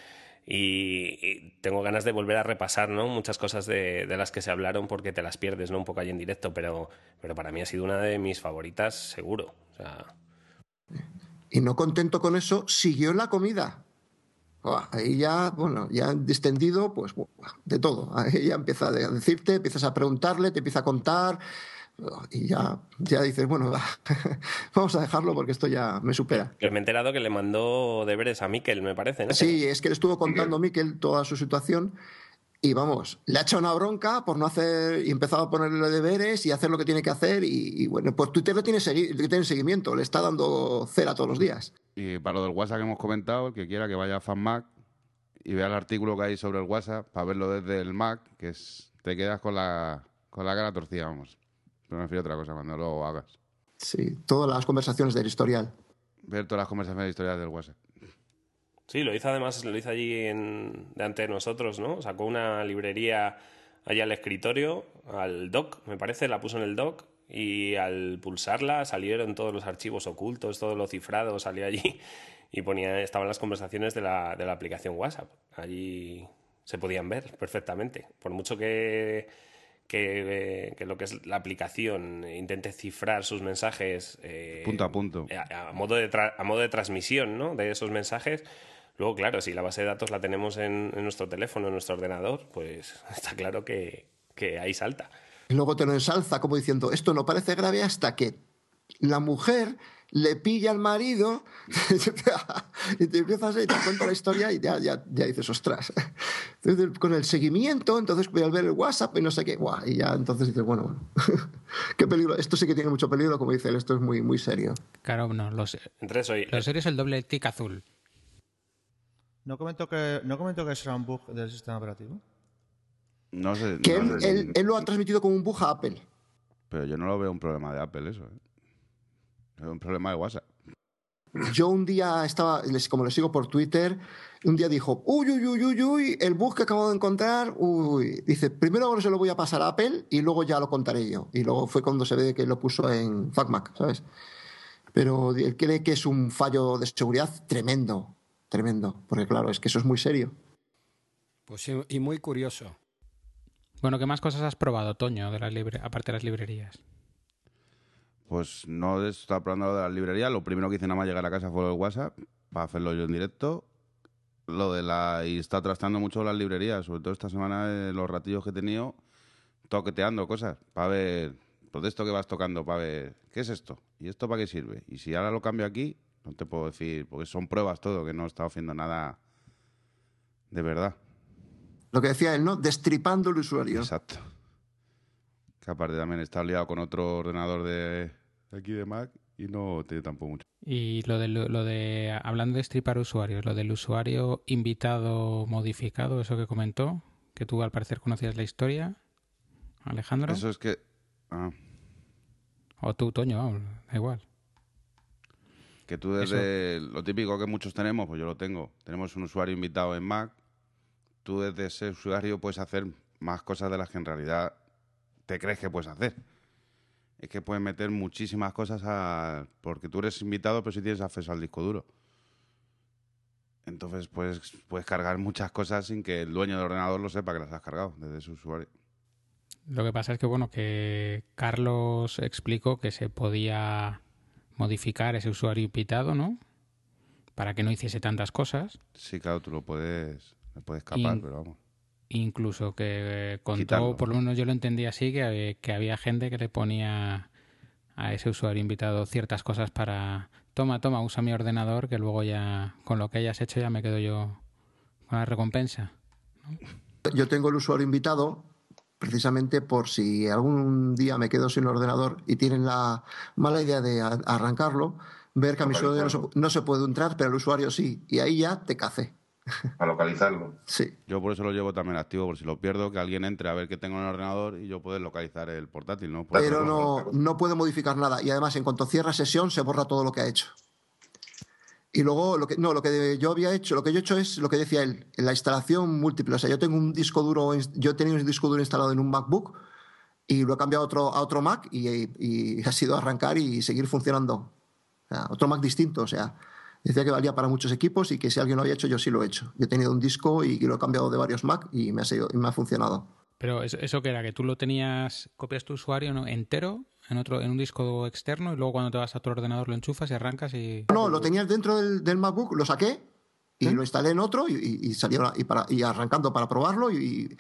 Y, tengo ganas de volver a repasar ¿no? muchas cosas de, las que se hablaron porque te las pierdes ¿no? un poco ahí en directo, pero, pero para mí ha sido una de mis favoritas seguro. Y no contento con eso, siguió la comida. Ahí ya, bueno, ya distendido, pues de todo. Ahí ya empieza a decirte, empiezas a preguntarle, te empieza a contar, y ya, ya dices, bueno, [LAUGHS] vamos a dejarlo porque esto ya me supera. me he enterado que le mandó deberes a Miquel, me parece, ¿no? Sí, es que le estuvo contando a Miquel toda su situación y vamos, le ha echado una bronca por no hacer y empezado a ponerle deberes y hacer lo que tiene que hacer y, bueno, pues Twitter le tiene, tiene seguimiento, le está dando cera todos los días. Y para lo del WhatsApp que hemos comentado, el que quiera que vaya a FanMac y vea el artículo que hay sobre el WhatsApp para verlo desde el Mac, que es, te quedas con la, con la cara torcida, vamos. Pero me refiero a otra cosa cuando lo hagas. Sí, todas las conversaciones del historial. Ver todas las conversaciones del historial del WhatsApp. Sí, lo hizo además, lo hizo allí en, delante de nosotros, ¿no? Sacó una librería allá al escritorio, al doc, me parece, la puso en el doc y al pulsarla salieron todos los archivos ocultos, todo lo cifrado salió allí [LAUGHS] y ponía, estaban las conversaciones de la, de la aplicación WhatsApp. Allí se podían ver perfectamente. Por mucho que que, lo que es la aplicación intente cifrar sus mensajes eh, punto a punto. a, modo de a modo de transmisión ¿no? de esos mensajes. Luego claro si la base de datos la tenemos en, nuestro teléfono en nuestro ordenador pues [LAUGHS] está claro que, que ahí salta. Y luego te lo ensalza como diciendo esto no parece grave hasta que la mujer le pilla al marido [LAUGHS] y te empiezas a te cuenta la historia y ya, ya, ya dices, ostras. Entonces, con el seguimiento, entonces voy a ver el WhatsApp y no sé qué, y ya entonces dices, bueno, [LAUGHS] qué peligro. Esto sí que tiene mucho peligro, como dice él, esto es muy, muy serio. Claro, no, los, Entre eso lo serio es el doble tic azul. ¿No comentó que, ¿no comentó que era un bug del sistema operativo? No sé. Que él, él, lo ha transmitido como un bug a Apple. Pero yo no lo veo un problema de Apple eso. ¿eh? Es un problema de WhatsApp. Yo un día estaba, como le sigo por Twitter, un día dijo, uy, uy, uy, uy, uy, el bug que acabo de encontrar, uy. Dice, primero ahora se lo voy a pasar a Apple y luego ya lo contaré yo. Y luego fue cuando se ve que lo puso en FacMac, ¿sabes? Pero él cree que es un fallo de seguridad tremendo, tremendo. Porque claro, es que eso es muy serio. Pues sí, y muy curioso. Bueno, ¿qué más cosas has probado, Toño, de las libre... aparte de las librerías? Pues no estaba probando lo de la librería. Lo primero que hice nada más llegar a casa fue el WhatsApp para hacerlo yo en directo. Lo de la. Y está trastando mucho las librerías, sobre todo esta semana, eh, los ratillos que he tenido, toqueteando cosas para ver. Pues de esto que vas tocando, para ver. ¿Qué es esto? ¿Y esto para qué sirve? Y si ahora lo cambio aquí, no te puedo decir, porque son pruebas todo, que no he estado haciendo nada de verdad. Lo que decía él, ¿no? Destripando el usuario. Exacto. Que aparte también está liado con otro ordenador de aquí de Mac y no tiene tampoco mucho. Y lo de, lo de, hablando de stripar usuarios, lo del usuario invitado modificado, eso que comentó, que tú al parecer conocías la historia, Alejandro. Eso es que... Ah. O tú, Toño, da igual. Que tú desde lo típico que muchos tenemos, pues yo lo tengo. Tenemos un usuario invitado en Mac. Tú desde ese usuario puedes hacer más cosas de las que en realidad te crees que puedes hacer. Es que puedes meter muchísimas cosas a... porque tú eres invitado, pero si tienes acceso al disco duro. Entonces puedes, puedes cargar muchas cosas sin que el dueño del ordenador lo sepa que las has cargado desde su usuario. Lo que pasa es que, bueno, que Carlos explicó que se podía modificar ese usuario invitado, ¿no? Para que no hiciese tantas cosas. Sí, claro, tú lo puedes, puedes escapar, pero vamos incluso que contó, por lo menos yo lo entendí así, que, que había gente que le ponía a ese usuario invitado ciertas cosas para, toma, toma, usa mi ordenador, que luego ya con lo que hayas hecho ya me quedo yo con la recompensa. Yo tengo el usuario invitado precisamente por si algún día me quedo sin ordenador y tienen la mala idea de arrancarlo, ver que a mi usuario no se, no se puede entrar, pero el usuario sí, y ahí ya te cacé. [LAUGHS] Para localizarlo. Sí. Yo por eso lo llevo también activo, por si lo pierdo, que alguien entre a ver qué tengo en el ordenador y yo puedo localizar el portátil, ¿no? Pero no, no puede modificar nada. Y además, en cuanto cierra sesión, se borra todo lo que ha hecho. Y luego, lo que, no, lo que yo había hecho, lo que yo he hecho es lo que decía él, la instalación múltiple. O sea, yo tengo un disco duro, yo he tenido un disco duro instalado en un MacBook y lo he cambiado a otro, a otro Mac y, ha sido arrancar y seguir funcionando. otro Mac distinto, o sea, Decía que valía para muchos equipos y que si alguien lo había hecho, yo sí lo he hecho. Yo he tenido un disco y, lo he cambiado de varios Mac y me ha, sido, y me ha funcionado. Pero eso, que era, que tú lo tenías, copias tu usuario ¿no? entero en otro, en un disco externo y luego cuando te vas a tu ordenador lo enchufas y arrancas y. No, lo tenías dentro del, MacBook, lo saqué y ¿Eh? lo instalé en otro y, salió y, para, y arrancando para probarlo y,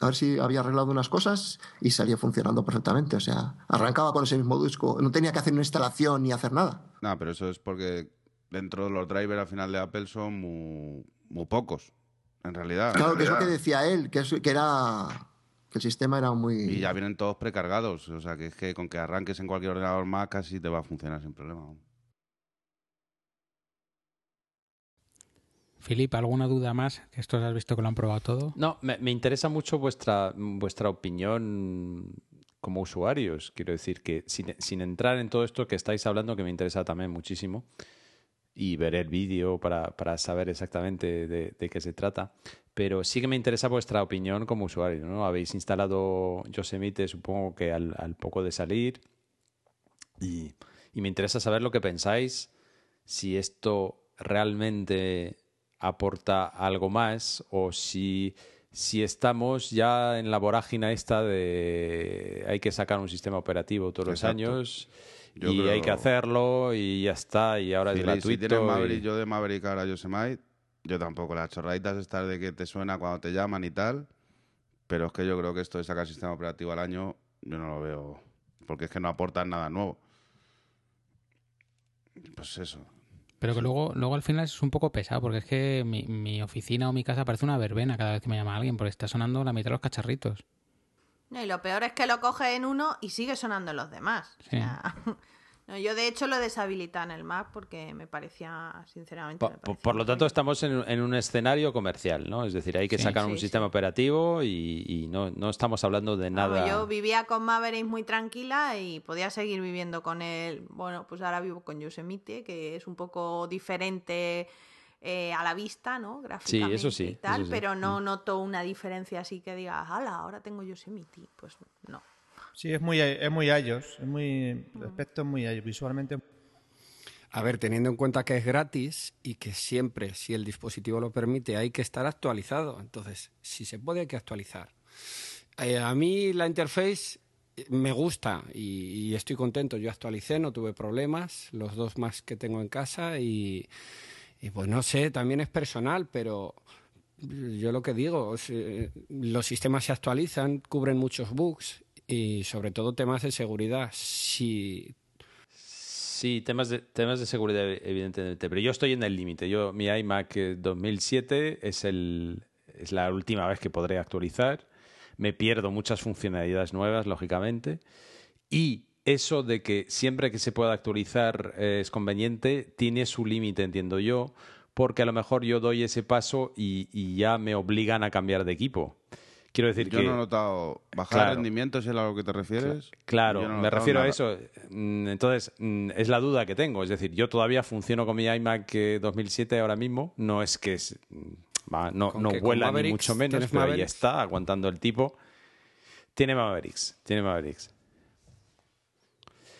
a ver si había arreglado unas cosas y salía funcionando perfectamente. O sea, arrancaba con ese mismo disco, no tenía que hacer una instalación ni hacer nada. No, pero eso es porque dentro de los drivers al final de Apple son muy, muy pocos, en realidad. Claro, que es lo que decía él, que, que era que el sistema era muy... Y ya vienen todos precargados, o sea, que es que con que arranques en cualquier ordenador Mac casi te va a funcionar sin problema. Filip, ¿alguna duda más? Que esto has visto que lo han probado todo. No, me, interesa mucho vuestra, vuestra opinión como usuarios. Quiero decir que sin, sin, entrar en todo esto que estáis hablando, que me interesa también muchísimo, y ver el vídeo para, para, saber exactamente de, de, qué se trata. Pero sí que me interesa vuestra opinión como usuario. ¿no? Habéis instalado Yosemite, supongo que al, al poco de salir. Y, y, me interesa saber lo que pensáis, si esto realmente aporta algo más o si, si estamos ya en la vorágina esta de hay que sacar un sistema operativo todos los años y hay que hacerlo y ya está, y ahora es gratuito. Si tienes Maverick, yo de Maverick ahora Yosemite, yo tampoco. Las chorraditas estas de que te suena cuando te llaman y tal, pero es que yo creo que esto de sacar sistema operativo al año, yo no lo veo, porque es que no aportan nada nuevo. Pues eso. Pero que luego, luego al final es un poco pesado, porque es que mi, mi oficina o mi casa parece una verbena cada vez que me llama alguien, porque está sonando la mitad de los cacharritos. Y lo peor es que lo coge en uno y sigue sonando en los demás. [LAUGHS] yo de hecho lo deshabilité en el Mac porque me parecía, sinceramente. Por, lo tanto, estamos en, un escenario comercial, ¿no? Es decir, hay que sacar un sistema operativo y, no, no, estamos hablando de nada. yo vivía con Maverick muy tranquila y podía seguir viviendo con él. Bueno, pues ahora vivo con Yosemite, que es un poco diferente eh, a la vista, ¿no? Gráficamente sí, eso sí, y tal, pero no mm. noto una diferencia así que diga, hala, ahora tengo Yosemite. Pues no. Sí, es muy, es muy iOS, es muy, el aspecto es muy iOS, visualmente. A ver, teniendo en cuenta que es gratis y que siempre, si el dispositivo lo permite, hay que estar actualizado. Entonces, si se puede, hay que actualizar. Eh, a mí la interface me gusta y, y, estoy contento. Yo actualicé, no tuve problemas, los dos más que tengo en casa y, y pues no sé, también es personal, pero yo lo que digo, los sistemas se actualizan, cubren muchos bugs y sobre todo temas de seguridad. Si Sí, temas de, temas de seguridad, evidentemente. Pero yo estoy en el límite. Yo, mi iMac 2007 es, el, es la última vez que podré actualizar. Me pierdo muchas funcionalidades nuevas, lógicamente. Y eso de que siempre que se pueda actualizar eh, es conveniente, tiene su límite, entiendo yo, porque a lo mejor yo doy ese paso y, ya me obligan a cambiar de equipo. Quiero decir yo que. no he notado. ¿Bajar rendimiento es a lo que te refieres? Claro, me refiero a eso. Mm, entonces, mm, es la duda que tengo. Es decir, yo todavía funciono con mi iMac 2007 ahora mismo. No es que. Mm, no, no vuela ni mucho menos, pero ahí está, aguantando el tipo. Tiene Mavericks. Tiene Mavericks.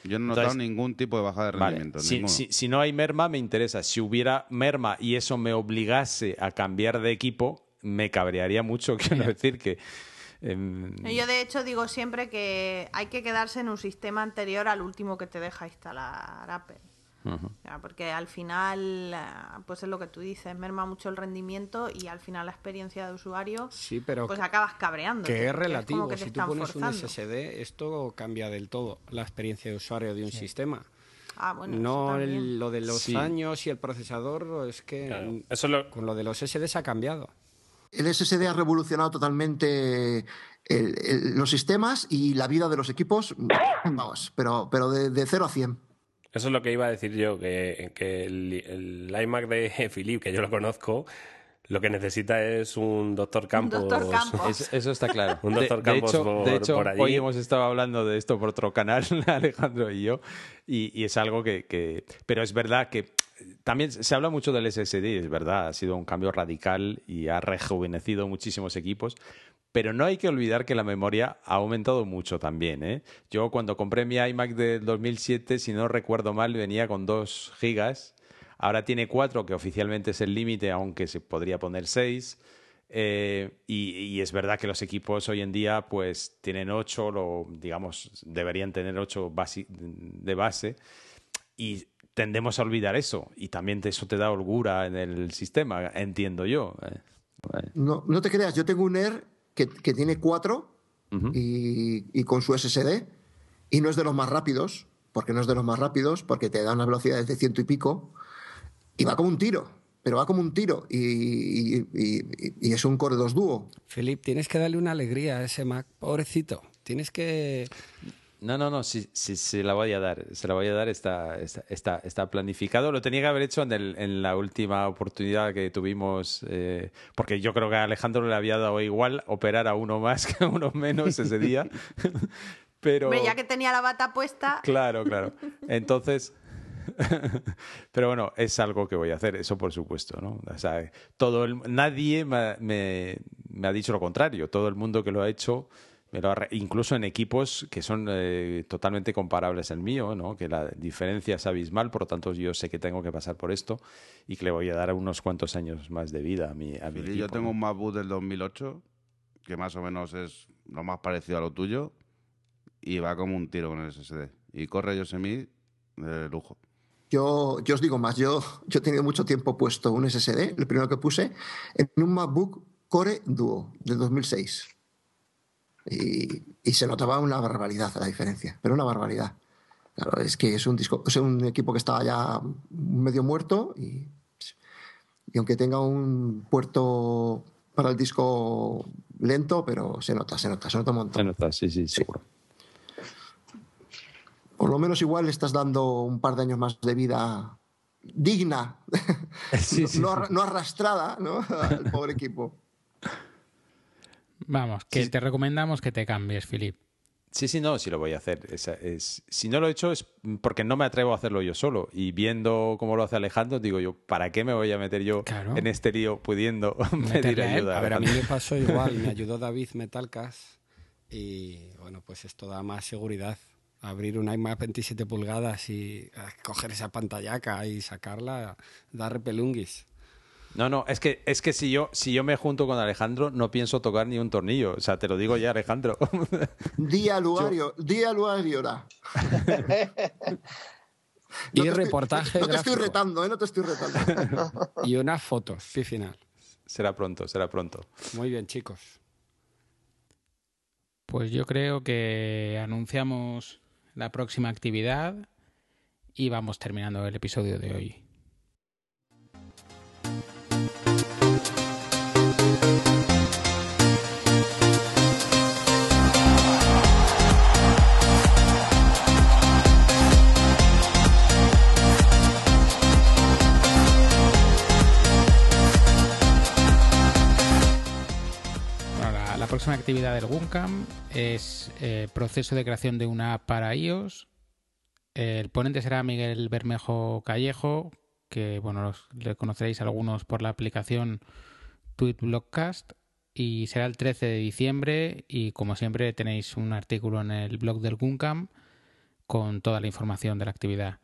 Yo no he notado ningún tipo de bajada de rendimiento. Si, no hay merma, me interesa. Si hubiera merma y eso me obligase a cambiar de equipo, me cabrearía mucho. [LAUGHS] Quiero decir que. Em, Yo, de hecho, digo siempre que hay que quedarse en un sistema anterior al último que te deja instalar Apple porque al final, eh, pues es lo que tú dices, merma mucho el rendimiento y al final la experiencia de usuario, sí, pero pues acabas cabreando. Que es relativo, si tú pones un SSD, esto cambia del todo la experiencia de usuario de un sistema. Ah, bueno, no lo de los años y el procesador, es que eso con lo de los SSD ha cambiado. El SSD ha revolucionado totalmente los sistemas y la vida de los equipos, [COUGHS] vamos, pero, pero de, de 0 a 100. Eso es lo que iba a decir yo, que, el, iMac de [LAUGHS] Philip, que yo lo conozco, lo que necesita es un doctor Campos. Eso, está claro. [LAUGHS] un doctor Campos de, hecho, Hoy hemos estado hablando de esto por otro canal, [LAUGHS] Alejandro y yo, y, es algo que, que, Pero es verdad que también se habla mucho del SSD, es verdad, ha sido un cambio radical y ha rejuvenecido muchísimos equipos, pero no hay que olvidar que la memoria ha aumentado mucho también. ¿eh? Yo cuando compré mi iMac del 2007, si no recuerdo mal, venía con 2 gigas. Ahora tiene 4, que oficialmente es el límite, aunque se podría poner 6. Eh, y, es verdad que los equipos hoy en día pues tienen ocho, lo, digamos, deberían tener ocho de base y tendemos a olvidar eso y también eso te da holgura en el sistema, entiendo yo. Eh, no, no te creas, yo tengo un Air que, que tiene cuatro y, y, con su SSD y no es de los más rápidos, porque no es de los más rápidos, porque te da una velocidad de ciento y pico y va como un tiro pero va como un tiro y, es un Core 2 dúo. Filip, tienes que darle una alegría a ese Mac, pobrecito. Tienes que... No, no, no, sí, sí, se la voy a dar. Se la voy a dar, está, está, está, planificado. Lo tenía que haber hecho en, el, en la última oportunidad que tuvimos, eh, porque yo creo que a Alejandro le había dado igual operar a uno más [LAUGHS] que a uno menos ese día. [LAUGHS] Pero... ya que tenía la bata puesta. Claro, claro. [LAUGHS] Entonces, Pero bueno, es algo que voy a hacer, eso por supuesto, ¿no? O sea, todo nadie me, ha dicho lo contrario. Todo el mundo que lo ha hecho, incluso en equipos que son eh, totalmente comparables al mío, ¿no? Que la diferencia es abismal, por lo tanto yo sé que tengo que pasar por esto y que le voy a dar unos cuantos años más de vida a mi, a mi Yo tengo un MacBook del 2008 que más o menos es lo más parecido a lo tuyo y va como un tiro con el SSD y corre Yosemite de lujo. Yo, yo os digo más, yo, yo he tenido mucho tiempo puesto un SSD, el primero que puse, en un MacBook Core Duo del 2006. Y, y se notaba una barbaridad la diferencia, pero una barbaridad. Claro, es que es un, disco, es un equipo que estaba ya medio muerto y, y aunque tenga un puerto para el disco lento, pero se nota, se nota, se nota un montón. Se nota, sí, sí, seguro por lo menos igual le estás dando un par de años más de vida digna, [LAUGHS] no, arrastrada ¿no? [LAUGHS] al pobre equipo. Vamos, que te recomendamos que te cambies, Filip. Sí, sí, no, sí lo voy a hacer. Es, si no lo he hecho es porque no me atrevo a hacerlo yo solo. Y viendo cómo lo hace Alejandro, digo yo, ¿para qué me voy a meter yo en este lío pudiendo [LAUGHS] pedir ayuda? A ver, a mí me pasó igual. Me [LAUGHS] ayudó David Metalcas y, bueno, pues esto da más seguridad abrir un iMac 27 pulgadas y eh, coger esa pantallaca y sacarla, da repelunguis. No, no, es que, es que si, yo, si yo me junto con Alejandro, no pienso tocar ni un tornillo. O sea, te lo digo ya, Alejandro. Día Luario, día Luario. y reportaje. no te estoy retando, ¿eh? No te estoy retando. [LAUGHS] y unas fotos, sí, final. Será pronto, será pronto. Muy bien, chicos. Pues yo creo que anunciamos la próxima actividad y vamos terminando el episodio de hoy. Actividad del WUNCAM es eh, proceso de creación de una app para iOS. El ponente será Miguel Bermejo Callejo, que bueno, le conoceréis algunos por la aplicación Tweet y será el 13 de diciembre y como siempre tenéis un artículo en el blog del WUNCAM con toda la información de la actividad.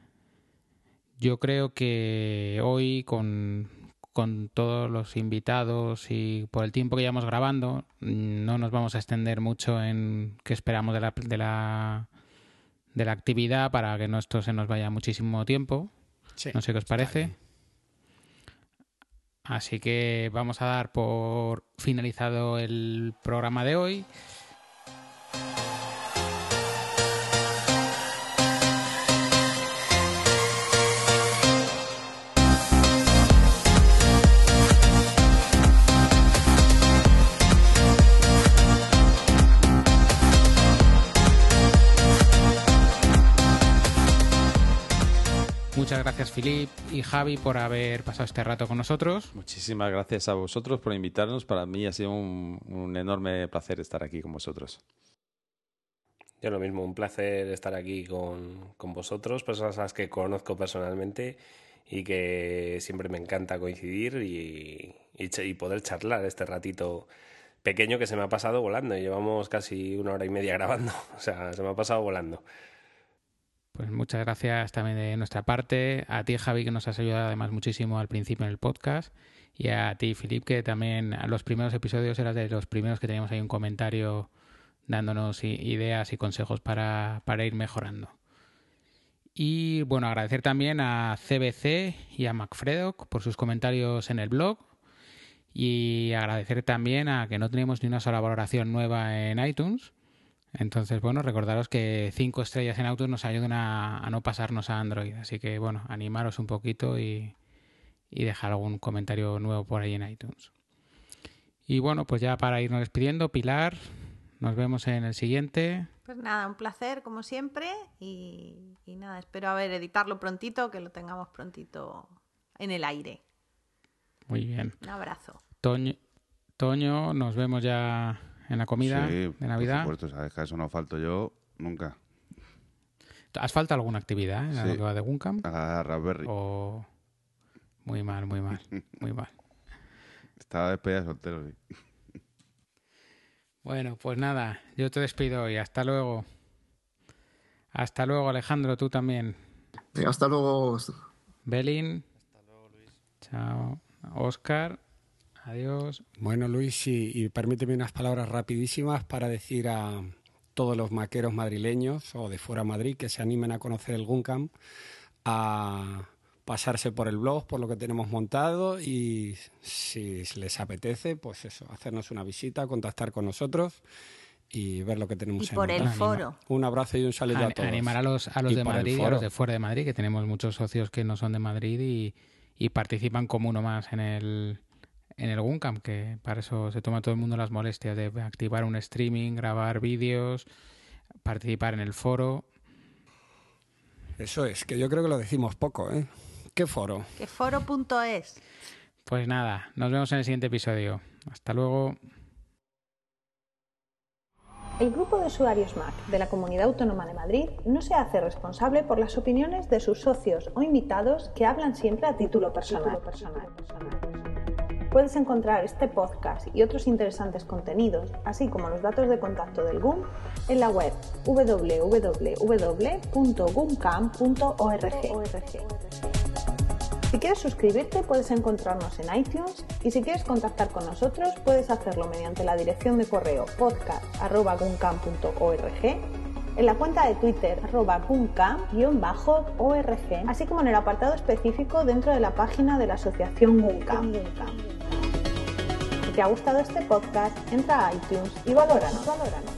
Yo creo que hoy con con todos los invitados y por el tiempo que llevamos grabando, no nos vamos a extender mucho en qué esperamos de la, de la, de la actividad para que no esto se nos vaya muchísimo tiempo. no sé qué os parece. Así que vamos a dar por finalizado el programa de hoy. Muchas gracias Filip y Javi por haber pasado este rato con nosotros. Muchísimas gracias a vosotros por invitarnos. Para mí ha sido un, enorme placer estar aquí con vosotros. Yo lo mismo, un placer estar aquí con, vosotros, personas a las que conozco personalmente y que siempre me encanta coincidir y, y, poder charlar este ratito pequeño que se me ha pasado volando. Llevamos casi una hora y media grabando, [LAUGHS] o sea, se me ha pasado volando. Pues muchas gracias también de nuestra parte. A ti, Javi, que nos has ayudado además muchísimo al principio en el podcast. Y a ti, Filip, que también a los primeros episodios eras de los primeros que teníamos ahí un comentario dándonos ideas y consejos para, para ir mejorando. Y bueno, agradecer también a CBC y a Macfredoc por sus comentarios en el blog. Y agradecer también a que no tenemos ni una sola valoración nueva en iTunes. Entonces, bueno, recordaros que cinco estrellas en iTunes nos ayudan a, no pasarnos a Android. Así que, bueno, animaros un poquito y, y dejar algún comentario nuevo por ahí en iTunes. Y bueno, pues ya para irnos despidiendo, Pilar, nos vemos en el siguiente. Pues nada, un placer como siempre y, nada, espero a ver editarlo prontito, que lo tengamos prontito en el aire. Muy bien. Un abrazo. Toño, Toño nos vemos ya en la comida de Navidad. Por supuesto, sabes que a eso no falto yo nunca. ¿Has falta alguna actividad en la que va de Guncam? A Raspberry. Muy mal, muy mal, [LAUGHS] muy mal. Estaba despedida soltero, sí. Bueno, pues nada, yo te despido y hasta luego. Hasta luego, Alejandro, tú también. hasta luego. Belín. Hasta luego, Luis. Chao. Oscar. Adiós. Bueno, Luis, y, permíteme unas palabras rapidísimas para decir a todos los maqueros madrileños o de fuera de Madrid que se animen a conocer el Guncam, a pasarse por el blog, por lo que tenemos montado y si les apetece, pues eso, hacernos una visita, contactar con nosotros y ver lo que tenemos y por el foro. Un abrazo y un saludo a todos. Animar a los, a los de Madrid y a los de fuera de Madrid, que tenemos muchos socios que no son de Madrid y, y participan como uno más en el, en el Guncam, que para eso se toma todo el mundo las molestias de activar un streaming, grabar vídeos, participar en el foro. Eso es, que yo creo que lo decimos poco, ¿eh? ¿Qué foro? ¿Qué foro.es? Pues nada, nos vemos en el siguiente episodio. Hasta luego. El grupo de usuarios Mac de la Comunidad Autónoma de Madrid no se hace responsable por las opiniones de sus socios o invitados que hablan siempre a título personal. Puedes encontrar este podcast y otros interesantes contenidos, así como los datos de contacto del GUM, en la web www.gumcam.org. Si quieres suscribirte puedes encontrarnos en iTunes y si quieres contactar con nosotros puedes hacerlo mediante la dirección de correo podcast.guncam.org en la cuenta de Twitter arroba org así como en el apartado específico dentro de la página de la asociación Guncam. Si te ha gustado este podcast, entra a iTunes y valóranos. valóranos.